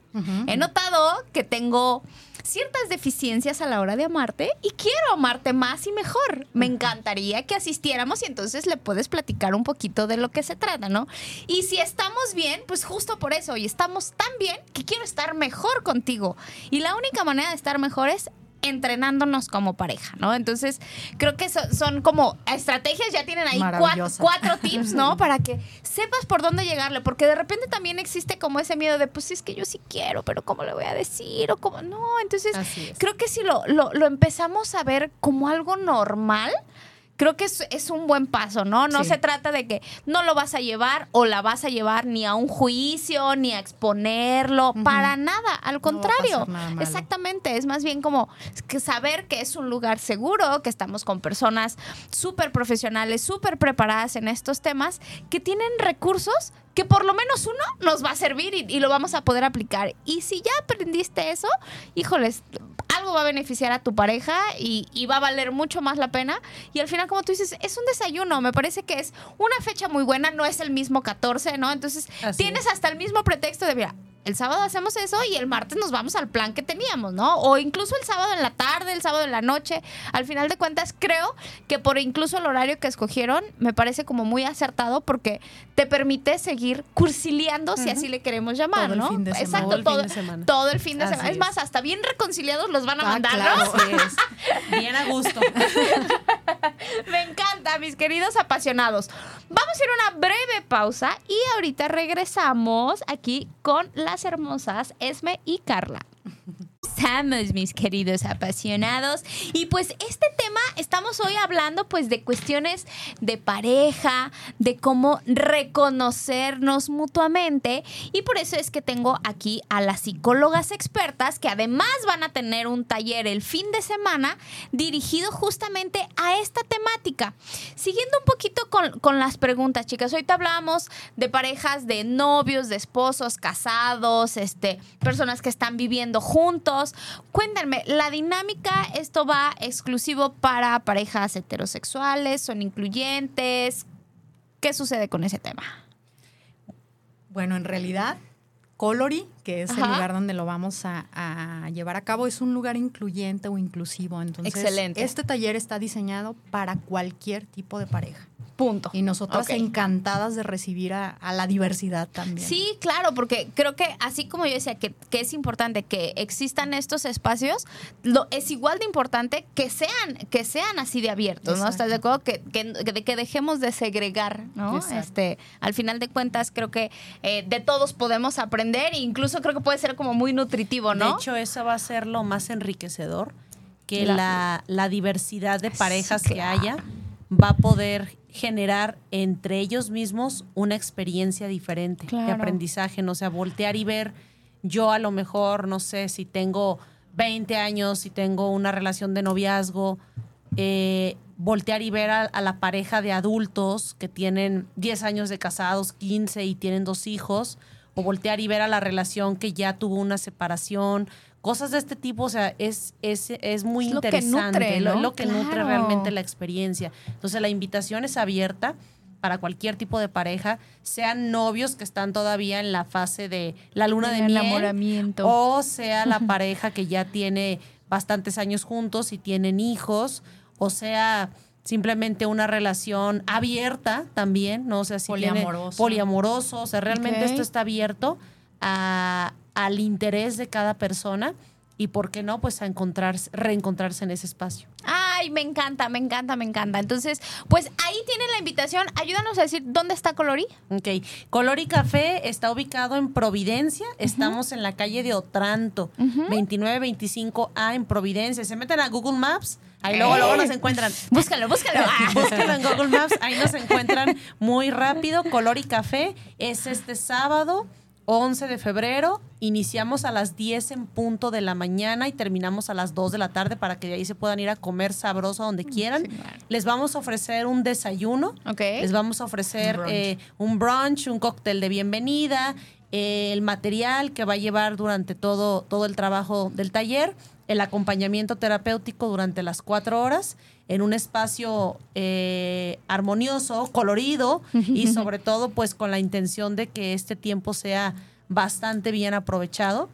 He notado que tengo ciertas deficiencias a la hora de amarte y quiero amarte más y mejor. Me encantaría que asistiéramos y entonces le puedes platicar un poquito de lo que se trata, ¿no? Y si estamos bien, pues justo por eso, y estamos tan bien que quiero estar mejor contigo. Y la única manera de estar mejor es entrenándonos como pareja, ¿no? Entonces, creo que son como estrategias, ya tienen ahí cuatro, *laughs* tips, ¿no? Para que sepas por dónde llegarle, porque de repente también existe como ese miedo de, pues es que yo sí quiero, pero ¿cómo le voy a decir? O cómo, no, entonces creo que si lo, lo, lo empezamos a ver como algo normal, creo que es, un buen paso, ¿no? No se trata de que no lo vas a llevar o la vas a llevar ni a un juicio, ni a exponerlo, para nada, al contrario. Exactamente, es más bien como que saber que es un lugar seguro, que estamos con personas súper profesionales, súper preparadas en estos temas, que tienen recursos que por lo menos uno nos va a servir y, y, lo vamos a poder aplicar. Y si ya aprendiste eso, híjoles, algo va a beneficiar a tu pareja y, y, va a valer mucho más la pena. Y al final, como tú dices, es un desayuno. Me parece que es una fecha muy buena, no es el mismo 14, ¿no? Entonces, tienes hasta el mismo pretexto de, mira, el sábado hacemos eso y el martes nos vamos al plan que teníamos, ¿no? O incluso el sábado en la tarde, el sábado en la noche. Al final de cuentas, creo que por incluso el horario que escogieron, me parece como muy acertado porque te permite seguir cursiliando, si así le queremos llamar, todo ¿no? El fin de Exacto, todo, todo, el fin de semana. Todo el fin de semana. Es. más, hasta bien reconciliados los van a ah, mandar, claro, ¿no? es. *laughs* Bien a gusto. me encanta, mis queridos apasionados. Vamos a ir a una breve pausa y ahorita regresamos aquí con las hermosas Esme y Carla. *laughs* Estamos, mis queridos apasionados. Y pues este tema estamos hoy hablando pues de cuestiones de pareja, de cómo reconocernos mutuamente. Y por eso es que tengo aquí a las psicólogas expertas que además van a tener un taller el fin de semana dirigido justamente a esta temática. Siguiendo un poquito con, con las preguntas, chicas. Ahorita hablábamos de parejas de novios, de esposos, casados, este, personas que están viviendo juntos. Cuéntenme, la dinámica, esto va exclusivo para parejas heterosexuales, son incluyentes. ¿Qué sucede con ese tema? Bueno, en realidad, Colory, que es Ajá. el lugar donde lo vamos a, a llevar a cabo, es un lugar incluyente o inclusivo. Entonces, Excelente. este taller está diseñado para cualquier tipo de pareja. Punto. Y nosotras encantadas de recibir a, a la diversidad también. Sí, claro, porque creo que así como yo decía que, que es importante que existan estos espacios, lo, es igual de importante que sean, que sean así de abiertos, ¿no? Exacto. ¿Estás de acuerdo? Que, que, que- que dejemos de segregar, ¿no? Exacto. Este, al final de cuentas, creo que eh, de todos podemos aprender e incluso creo que puede ser como muy nutritivo, ¿no? De hecho, eso va a ser lo más enriquecedor, que La- la, la diversidad de Sí, parejas que claro. haya va a poder generar entre ellos mismos una experiencia diferente de aprendizaje, no o sea, voltear y ver, yo a lo mejor, no sé, si tengo 20 años, si tengo una relación de noviazgo, eh, voltear y ver a, a la pareja de adultos que tienen 10 años de casados, 15 y tienen dos hijos, o voltear y ver a la relación que ya tuvo una separación, cosas de este tipo, o sea, es, es, es muy Es lo que interesante, nutre, lo, ¿no? lo que nutre realmente la experiencia. Entonces la invitación es abierta para cualquier tipo de pareja, sean novios que están todavía en la fase de la luna de El miel, enamoramiento. o sea la *laughs* pareja que ya tiene bastantes años juntos y tienen hijos, o sea simplemente una relación abierta también, ¿no? O sea, si tiene- Poliamoroso. poliamoroso, o sea, realmente esto está abierto a- al interés de cada persona y por qué no, pues a encontrarse, reencontrarse en ese espacio. Ay, me encanta, me encanta, me encanta. Entonces, pues ahí tienen la invitación. Ayúdanos a decir dónde está Colori. Ok. Color y Café está ubicado en Providencia. Estamos en la calle de Otranto, 2925A en Providencia. Se meten a Google Maps, ahí luego, luego nos encuentran. *laughs* Búscalo, búscalo. *laughs* Ah. Búsquenlo en Google Maps, ahí nos encuentran muy rápido. Color y Café es este sábado. 11 de febrero, iniciamos a las 10 en punto de la mañana y terminamos a las 2 de la tarde para que de ahí se puedan ir a comer sabroso donde quieran. Sí, claro. Les vamos a ofrecer un desayuno, les vamos a ofrecer Un brunch. eh, un brunch, un cóctel de bienvenida, el material que va a llevar durante todo, todo el trabajo del taller, el acompañamiento terapéutico durante las cuatro horas en un espacio eh, armonioso, colorido *laughs* y sobre todo pues con la intención de que este tiempo sea bastante bien aprovechado.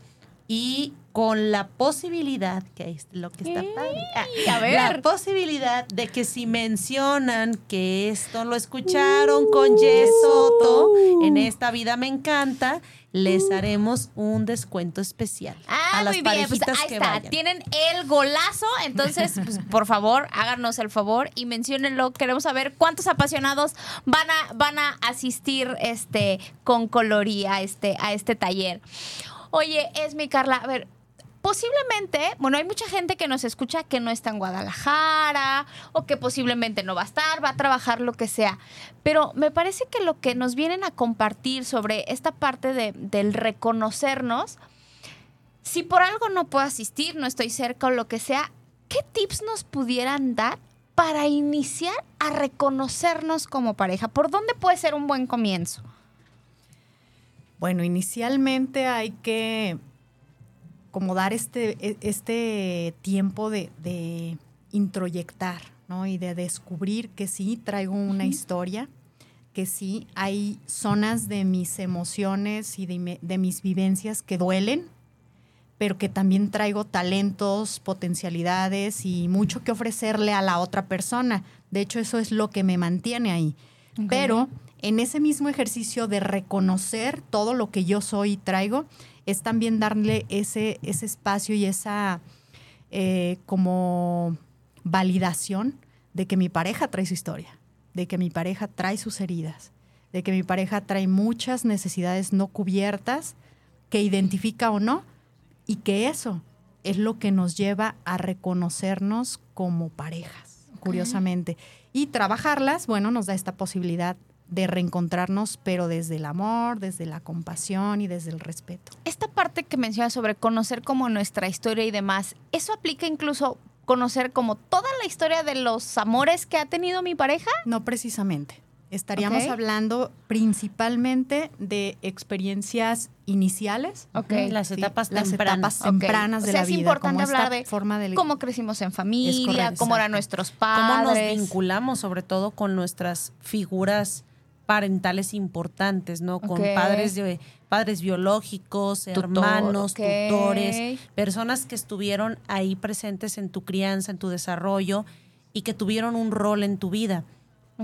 Y con la posibilidad, que es lo que está padre, a ver. la posibilidad de que si mencionan que esto lo escucharon con Jess Soto en esta vida me encanta, les haremos un descuento especial Ah, a las muy bien, pues ahí que está, vayan. tienen el golazo, entonces, pues, por favor, háganos el favor y menciónenlo, queremos saber cuántos apasionados van a, van a asistir este, con coloría a este, a este taller. Oye, es mi Carla, a ver, posiblemente, bueno, hay mucha gente que nos escucha que no está en Guadalajara o que posiblemente no va a estar, va a trabajar lo que sea. Pero me parece que lo que nos vienen a compartir sobre esta parte de- del reconocernos, si por algo no puedo asistir, no estoy cerca o lo que sea, ¿qué tips nos pudieran dar para iniciar a reconocernos como pareja? ¿Por dónde puede ser un buen comienzo? Bueno, inicialmente hay que como dar este, e, este tiempo de, de introyectar, ¿no? Y de descubrir que sí traigo una historia, que sí hay zonas de mis emociones y de, de mis vivencias que duelen, pero que también traigo talentos, potencialidades y mucho que ofrecerle a la otra persona. De hecho, eso es lo que me mantiene ahí. Pero en ese mismo ejercicio de reconocer todo lo que yo soy y traigo, es también darle ese, ese espacio y esa eh, como validación de que mi pareja trae su historia, de que mi pareja trae sus heridas, de que mi pareja trae muchas necesidades no cubiertas, que identifica o no, y que eso es lo que nos lleva a reconocernos como parejas, curiosamente. Y trabajarlas, bueno, nos da esta posibilidad de reencontrarnos, pero desde el amor, desde la compasión y desde el respeto. Esta parte que mencionas sobre conocer como nuestra historia y demás, ¿eso aplica incluso conocer como toda la historia de los amores que ha tenido mi pareja? No precisamente. Estaríamos hablando principalmente de experiencias iniciales. Las etapas tempranas. Las etapas tempranas de la vida. Es importante hablar de forma de... cómo crecimos en familia, cómo eran nuestros padres. Cómo nos vinculamos sobre todo con nuestras figuras parentales importantes, ¿no? Con padres de padres biológicos, hermanos, tutores, personas que estuvieron ahí presentes en tu crianza, en tu desarrollo y que tuvieron un rol en tu vida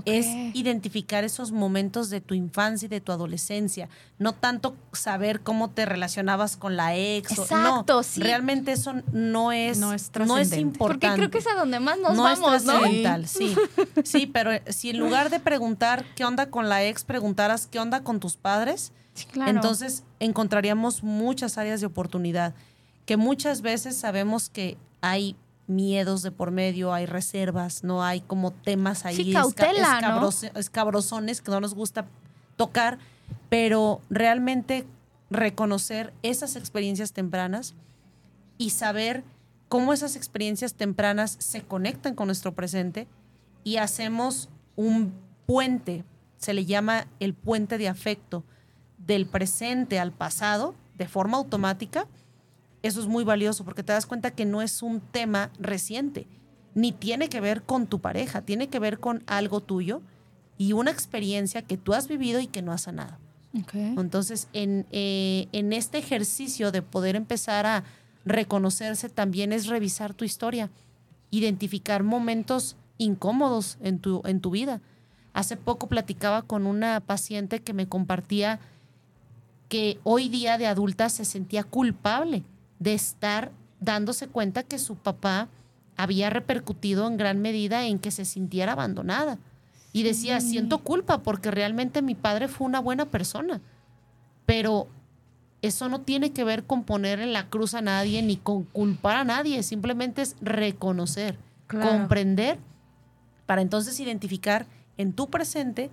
es identificar esos momentos de tu infancia y de tu adolescencia, no tanto saber cómo te relacionabas con la ex. Exacto, no, sí. Realmente eso no es, no es, no es importante. Porque creo que es a donde más nos vamos, es trascendental, sí. *laughs* sí. pero si en lugar de preguntar qué onda con la ex, preguntaras qué onda con tus padres, entonces encontraríamos muchas áreas de oportunidad que muchas veces sabemos que hay miedos de por medio, hay reservas, no hay como temas ahí sí, cautela, escabrosones que no nos gusta tocar, pero realmente reconocer esas experiencias tempranas y saber cómo esas experiencias tempranas se conectan con nuestro presente y hacemos un puente, se le llama el puente de afecto, del presente al pasado de forma automática eso es muy valioso porque te das cuenta que no es un tema reciente, ni tiene que ver con tu pareja, tiene que ver con algo tuyo y una experiencia que tú has vivido y que no has sanado. Entonces, en, eh, en este ejercicio de poder empezar a reconocerse también es revisar tu historia, identificar momentos incómodos en tu, en tu vida. Hace poco platicaba con una paciente que me compartía que hoy día de adulta se sentía culpable de estar dándose cuenta que su papá había repercutido en gran medida en que se sintiera abandonada. Y decía, siento culpa porque realmente mi padre fue una buena persona. Pero eso no tiene que ver con poner en la cruz a nadie ni con culpar a nadie, simplemente es reconocer, comprender, para entonces identificar en tu presente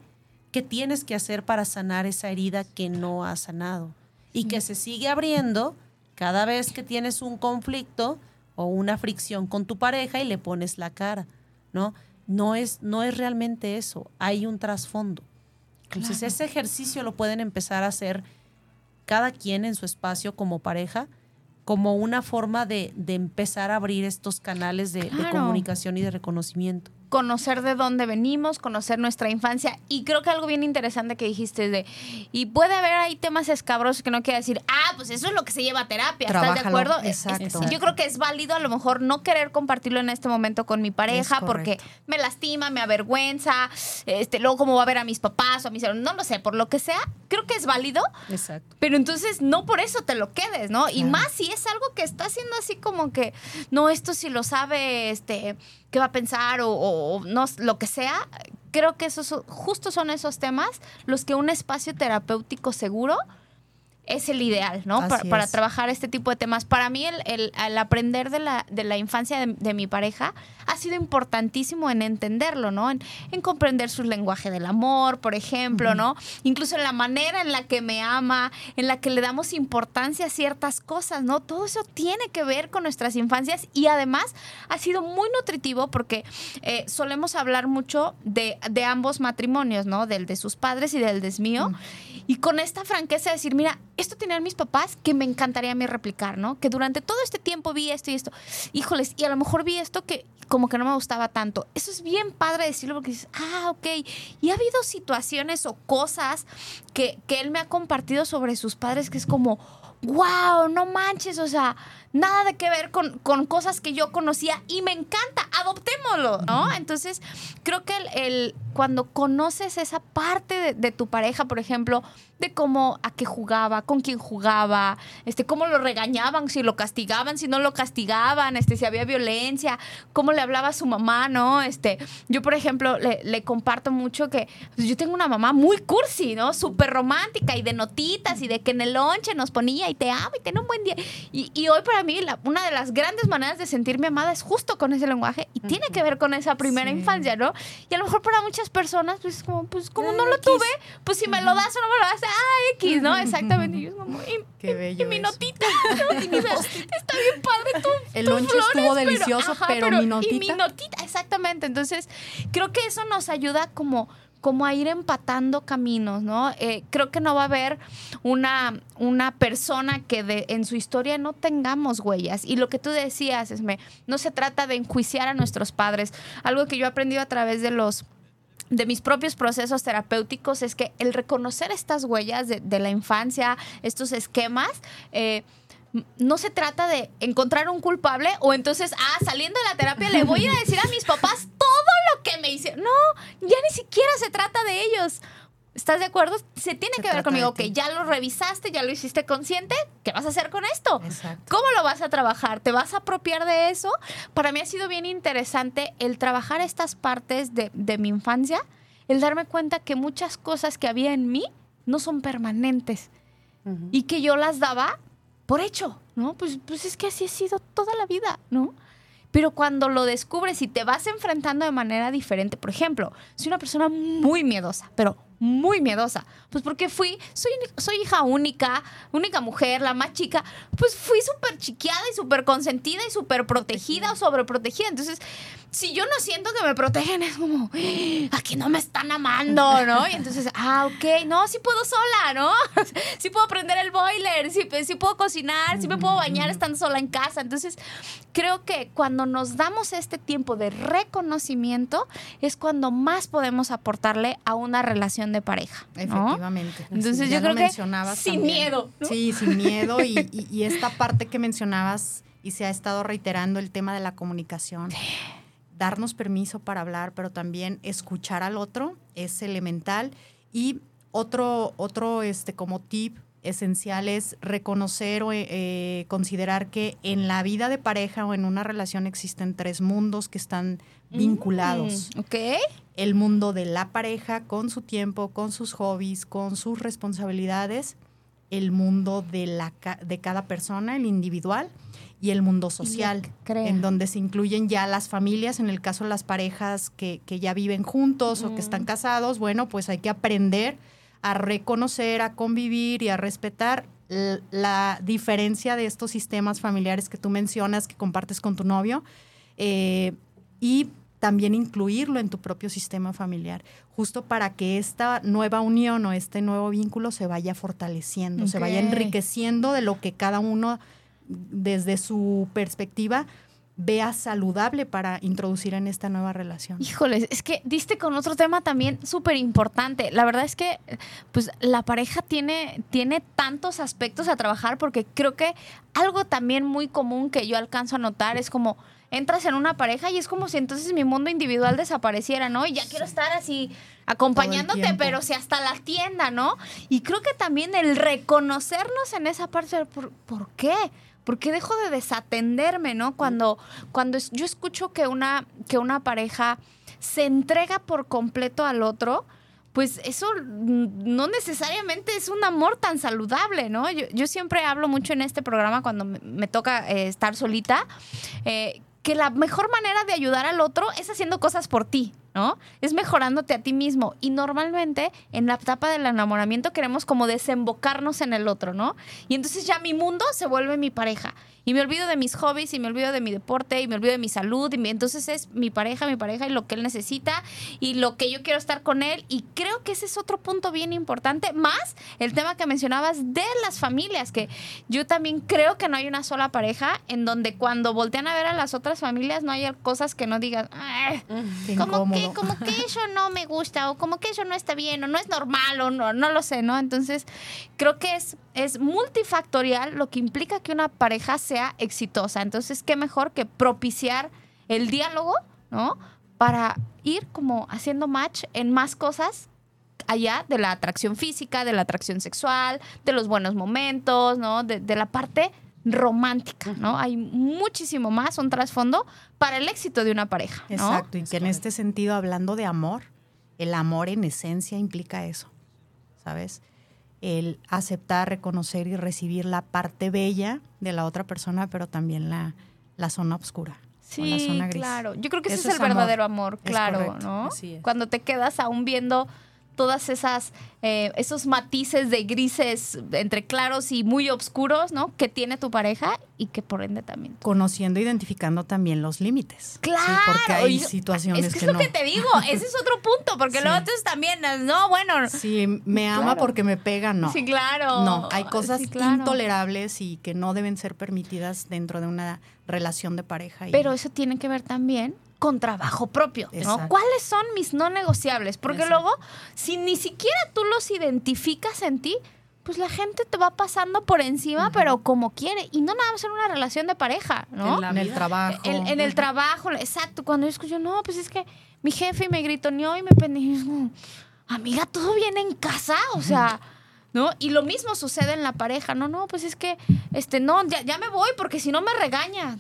qué tienes que hacer para sanar esa herida que no ha sanado y que se sigue abriendo cada vez que tienes un conflicto o una fricción con tu pareja y le pones la cara, ¿no? No es, no es realmente eso, hay un trasfondo. Entonces ese ejercicio lo pueden empezar a hacer cada quien en su espacio como pareja, como una forma de, empezar a abrir estos canales de comunicación y de reconocimiento conocer de dónde venimos, conocer nuestra infancia. Y creo que algo bien interesante que dijiste de, y puede haber ahí temas escabrosos que no quiere decir, ah, pues eso es lo que se lleva a terapia, ¿estás de acuerdo? Exacto. Yo creo que es válido a lo mejor no querer compartirlo en este momento con mi pareja porque me lastima, me avergüenza, este, luego cómo va a ver a mis papás o a mis no lo sé, por lo que sea, creo que es válido. Exacto. Pero entonces no por eso te lo quedes, ¿no? Y más si es algo que está haciendo así como que, no, esto si lo sabe, este, qué va a pensar o, no, lo que sea, creo que esos justo son esos temas los que un espacio terapéutico seguro es el ideal, ¿no? Para, trabajar este tipo de temas. Para mí, el, aprender de la, de la infancia de, mi pareja ha sido importantísimo en entenderlo, ¿no? En, comprender su lenguaje del amor, por ejemplo, ¿no? Incluso en la manera en la que me ama, en la que le damos importancia a ciertas cosas, ¿no? Todo eso tiene que ver con nuestras infancias y además ha sido muy nutritivo porque eh, solemos hablar mucho de, ambos matrimonios, ¿no? Del de sus padres y del desmío. Y con esta franqueza de decir, mira, esto tenían mis papás que me encantaría a mí replicar, ¿no? Que durante todo este tiempo vi esto y esto. Híjoles, y a lo mejor vi esto que como que no me gustaba tanto. Eso es bien padre decirlo porque dices, ah, ok. Y ha habido situaciones o cosas que, que él me ha compartido sobre sus padres que es como, wow, no manches, o sea, nada de que ver con, cosas que yo conocía y me encanta, adoptémoslo, ¿no? Entonces, creo que el, cuando conoces esa parte de, tu pareja, por ejemplo, de cómo, a qué jugaba, con quién jugaba, este, cómo lo regañaban, si lo castigaban, si no lo castigaban, este, si había violencia, cómo le hablaba a su mamá, ¿no? Este, yo, por ejemplo, le, comparto mucho que pues, yo tengo una mamá muy cursi, ¿no? Súper romántica y de notitas y de que en el lonche nos ponía y te amo y ten un buen día. Y, y hoy para mí una de las grandes maneras de sentirme amada es justo con ese lenguaje y tiene que ver con esa primera infancia, ¿no? Y a lo mejor para muchas personas, pues como, pues como no lo tuve, pues si me lo das o no me lo das, ah, X, ¿no? Exactamente. Y yo como, y, Qué bello y mi notita, ¿no? y mi, *laughs* está bien padre tu El lonche estuvo delicioso, pero, mi notita. Y mi notita, exactamente. Entonces, creo que eso nos ayuda como como a ir empatando caminos, ¿no? Eh, creo que no va a haber una, una persona que de, en su historia no tengamos huellas. Y lo que tú decías, Esme, no se trata de enjuiciar a nuestros padres. Algo que yo he aprendido a través de los de mis propios procesos terapéuticos es que el reconocer estas huellas de, la infancia, estos esquemas, eh, no se trata de encontrar un culpable o entonces, ah, saliendo de la terapia le voy a decir a mis papás todo lo que me hicieron. No, ya ni siquiera se trata de ellos. ¿Estás de acuerdo? Se tiene que ver conmigo, que ya lo revisaste, ya lo hiciste consciente, ¿qué vas a hacer con esto? ¿Cómo lo vas a trabajar? ¿Te vas a apropiar de eso? Para mí ha sido bien interesante el trabajar estas partes de, mi infancia, el darme cuenta que muchas cosas que había en mí no son permanentes y que yo las daba por hecho, ¿no? Pues, pues es que así ha sido toda la vida, ¿no? Pero cuando lo descubres y te vas enfrentando de manera diferente, por ejemplo, soy una persona muy miedosa, pero muy miedosa. Pues porque fui, soy, soy hija única, única mujer, la más chica. Pues fui súper chiqueada y súper consentida y súper protegida o sobreprotegida. Entonces, si yo no siento que me protegen, es como, ¡Ah! aquí no me están amando, ¿no? Y entonces, ah, ok, no, sí puedo sola, ¿no? *laughs* sí puedo prender el boiler, sí, sí puedo cocinar, sí me puedo bañar estando sola en casa. Entonces, creo que cuando nos damos este tiempo de reconocimiento, es cuando más podemos aportarle a una relación de pareja. Efectivamente. Entonces yo creo que sin miedo. Sí, sin miedo. Y, esta parte que mencionabas y se ha estado reiterando el tema de la comunicación. Darnos permiso para hablar, pero también escuchar al otro es elemental. Y otro, otro este, como tip esencial es reconocer o eh, considerar que en la vida de pareja o en una relación existen tres mundos que están mm, vinculados. ok. El mundo de la pareja con su tiempo, con sus hobbies, con sus responsabilidades, el mundo de, la, de cada persona, el individual, y el mundo social, en donde se incluyen ya las familias, en el caso de las parejas que, ya viven juntos o que están casados, bueno, pues hay que aprender a reconocer, a convivir y a respetar la diferencia de estos sistemas familiares que tú mencionas, que compartes con tu novio, eh, y también incluirlo en tu propio sistema familiar, justo para que esta nueva unión o este nuevo vínculo se vaya fortaleciendo, se vaya enriqueciendo de lo que cada uno desde su perspectiva vea saludable para introducir en esta nueva relación. Híjoles, es que diste con otro tema también súper importante. La verdad es que pues la pareja tiene, tiene tantos aspectos a trabajar porque creo que algo también muy común que yo alcanzo a notar es como entras en una pareja y es como si entonces mi mundo individual desapareciera, ¿no? Y ya quiero estar así acompañándote, pero si hasta la tienda, ¿no? Y creo que también el reconocernos en esa parte, ¿por, ¿por qué? Dejo de desatenderme, ¿no? Cuando, cuando yo escucho que una, que una pareja se entrega por completo al otro, pues eso no necesariamente es un amor tan saludable, ¿no? Yo, siempre hablo mucho en este programa cuando me, toca eh, estar solita, eh, que la mejor manera de ayudar al otro es haciendo cosas por ti, ¿no? Es mejorándote a ti mismo. Y normalmente en la etapa del enamoramiento queremos como desembocarnos en el otro, ¿no? Y entonces ya mi mundo se vuelve mi pareja. Y me olvido de mis hobbies y me olvido de mi deporte y me olvido de mi salud. Y entonces es mi pareja, mi pareja y lo que él necesita y lo que yo quiero estar con él. Y creo que ese es otro punto bien importante. Más el tema que mencionabas de las familias, que yo también creo que no hay una sola pareja en donde cuando voltean a ver a las otras familias no hay cosas que no digan, como que, como que *laughs* eso no me gusta o como que eso no está bien o no es normal o no, no lo sé, ¿no? Entonces creo que es, es multifactorial lo que implica que una pareja sea exitosa. Entonces, qué mejor que propiciar el diálogo, ¿no? Para ir como haciendo match en más cosas allá de la atracción física, de la atracción sexual, de los buenos momentos, ¿no? De, la parte romántica, ¿no? Hay muchísimo más, un trasfondo para el éxito de una pareja. Exacto, y que en este sentido, hablando de amor, el amor en esencia implica eso, ¿sabes? el aceptar, reconocer y recibir la parte bella de la otra persona, pero también la, la zona oscura. Sí, la zona gris. claro. Yo creo que ese es el verdadero amor, claro, ¿no? Cuando te quedas aún viendo todas esas eh, esos matices de grises entre claros y muy oscuros, ¿no? Que tiene tu pareja y que por ende también. Conociendo, identificando también los límites. Claro. porque hay situaciones es que, es lo que te digo, *laughs* ese es otro punto, porque luego entonces también, no, bueno. Sí, me ama porque me pega, no. Sí, claro. No, hay cosas intolerables y que no deben ser permitidas dentro de una relación de pareja. Pero eso tiene que ver también con trabajo propio, ¿no? ¿Cuáles son mis no negociables? Porque luego, si ni siquiera tú los identificas en ti, pues la gente te va pasando por encima, pero como quiere. Y no nada más en una relación de pareja, ¿no? En, el trabajo. En, el trabajo, exacto. Cuando yo escucho, no, pues es que mi jefe me gritoneó y me pendió. Amiga, ¿todo bien en casa? O sea... ¿no? Y lo mismo sucede en la pareja, no, no, pues es que, este, no, ya, ya me voy porque si no me regaña.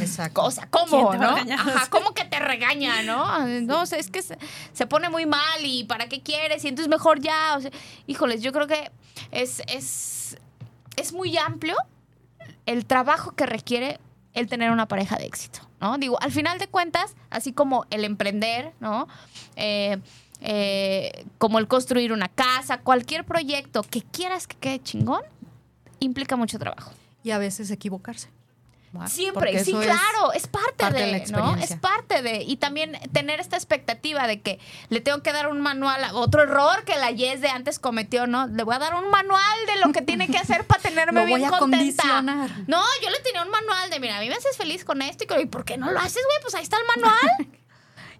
Exacto. O sea, ¿cómo, no? Ajá, *laughs* ¿cómo que te regaña, no? No, o sea, es que se, pone muy mal y ¿para qué quieres? Y entonces mejor ya, o sea, híjoles, yo creo que es, es, es muy amplio el trabajo que requiere el tener una pareja de éxito, ¿no? Digo, al final de cuentas, así como el emprender, ¿no? Eh, eh, como el construir una casa, cualquier proyecto que quieras que quede chingón, implica mucho trabajo. Y a veces equivocarse. Siempre, sí, claro, es, parte, de, ¿no? Es parte de. Y también tener esta expectativa de que le tengo que dar un manual, otro error que la Yes de antes cometió, ¿no? Le voy a dar un manual de lo que tiene que hacer para tenerme *laughs* bien contenta. No, yo le tenía un manual de, mira, a mí me haces feliz con esto y, ¿y por qué no lo haces, güey? Pues ahí está el manual. *laughs*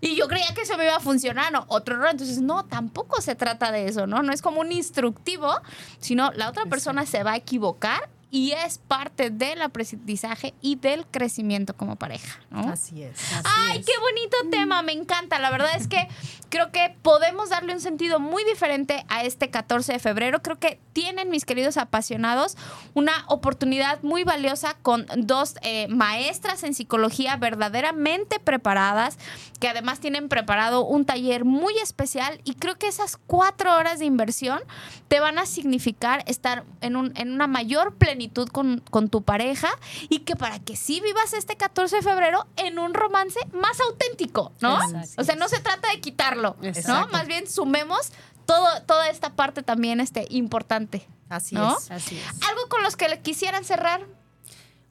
Y yo creía que eso me iba a funcionar, ¿no? Otro error. Entonces, no, tampoco se trata de eso, ¿no? No es como un instructivo, sino la otra persona se va a equivocar y es parte del aprendizaje y del crecimiento como pareja. Así es. Ay, qué bonito tema, me encanta. La verdad es que creo que podemos darle un sentido muy diferente a este 14 de febrero. Creo que tienen, mis queridos apasionados, una oportunidad muy valiosa con dos eh, maestras en psicología verdaderamente preparadas, que además tienen preparado un taller muy especial y creo que esas cuatro horas de inversión te van a significar estar en, un, en una mayor plenitud con, tu pareja y que para que sí vivas este 14 de febrero en un romance más auténtico, ¿no? O sea, no se trata de quitarlo, ¿no? Más bien sumemos todo, toda esta parte también este, importante. Así es, así es. ¿Algo con los que le quisieran cerrar?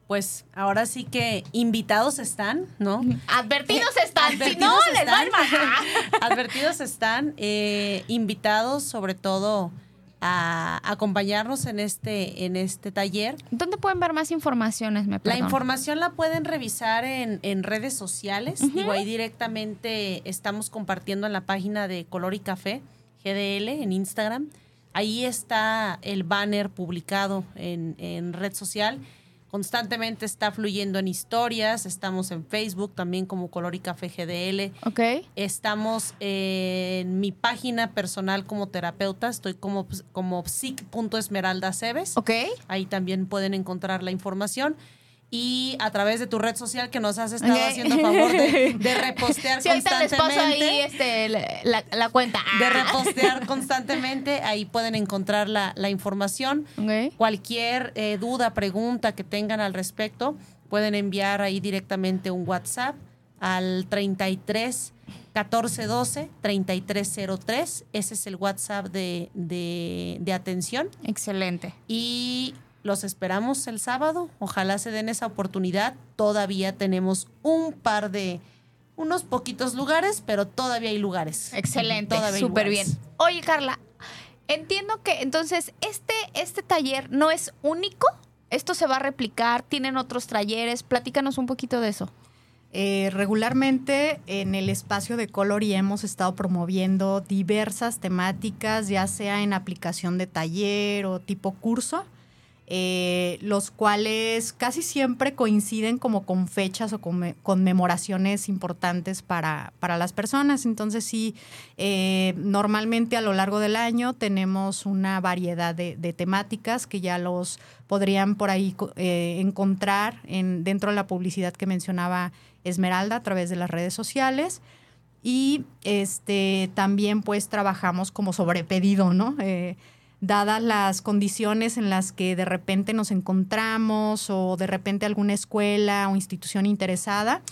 Pues ahora sí que invitados están, ¿no? Advertidos *laughs* están, si no, les va *laughs* Advertidos están, eh, invitados sobre todo a acompañarnos en este, en este taller. ¿Dónde pueden ver más informaciones? Me la información la pueden revisar en, en redes sociales. Uh ahí directamente estamos compartiendo en la página de Color y Café, GDL, en Instagram. Ahí está el banner publicado en, en red social constantemente está fluyendo en historias. Estamos en Facebook también como Color y Café GDL. Ok. Estamos en mi página personal como terapeuta. Estoy como, como psic.esmeraldaceves. Ok. Ahí también pueden encontrar la información y a través de tu red social que nos has estado haciendo favor de, *laughs* repostear constantemente. ahí este, la, cuenta. De repostear *laughs* constantemente, ahí pueden encontrar la, información. Cualquier eh, duda, pregunta que tengan al respecto, pueden enviar ahí directamente un WhatsApp al 33 1412-3303. Ese es el WhatsApp de, de, atención. Excelente. Y los esperamos el sábado. Ojalá se den esa oportunidad. Todavía tenemos un par de, unos poquitos lugares, pero todavía hay lugares. Excelente, súper bien. Oye, Carla, entiendo que entonces este, este taller no es único. Esto se va a replicar, tienen otros talleres. Platícanos un poquito de eso. Eh, regularmente en el espacio de Colori hemos estado promoviendo diversas temáticas, ya sea en aplicación de taller o tipo curso. Eh, los cuales casi siempre coinciden como con fechas o con conmemoraciones importantes para, las personas. Entonces sí, eh, normalmente a lo largo del año tenemos una variedad de, temáticas que ya los podrían por ahí eh, encontrar en, dentro de la publicidad que mencionaba Esmeralda a través de las redes sociales. Y este también pues trabajamos como sobre pedido, ¿no? Dadas las condiciones en las que de repente nos encontramos o de repente alguna escuela o institución interesada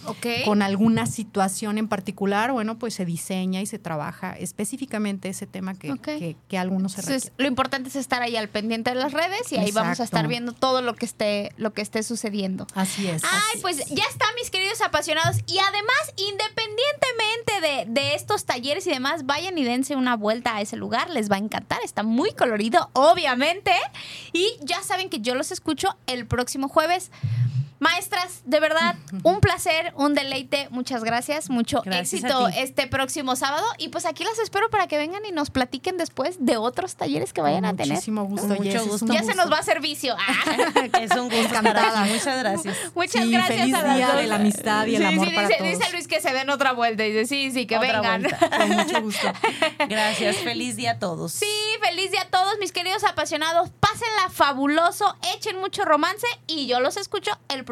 con alguna situación en particular, bueno, pues se diseña y se trabaja específicamente ese tema que, que, algunos se Entonces, Lo importante es estar ahí al pendiente de las redes y ahí vamos a estar viendo todo lo que esté, lo que esté sucediendo. Así es. Ay, pues ya está, mis queridos apasionados. Y además, independientemente de, de estos talleres y demás, vayan y dense una vuelta a ese lugar. Les va a encantar. Está muy colorido obviamente. Y ya saben que yo los escucho el próximo jueves. Maestras, de verdad, un placer, un deleite. Muchas gracias, mucho éxito este próximo sábado. Y pues aquí las espero para que vengan y nos platiquen después de otros talleres que vayan a tener. Muchísimo gusto, Mucho gusto. Ya se nos va a servicio. Ah. *laughs* es un gusto. Encantada. Muchas gracias. Muchas gracias feliz a día de la amistad y el amor sí, para dice, todos. Dice Luis que se den otra vuelta. Dice, sí, sí, que vengan. Con mucho gusto. *laughs* Gracias. Feliz día a todos. Sí, feliz día a todos, mis queridos apasionados. Pásenla fabuloso, echen mucho romance y yo los escucho el próximo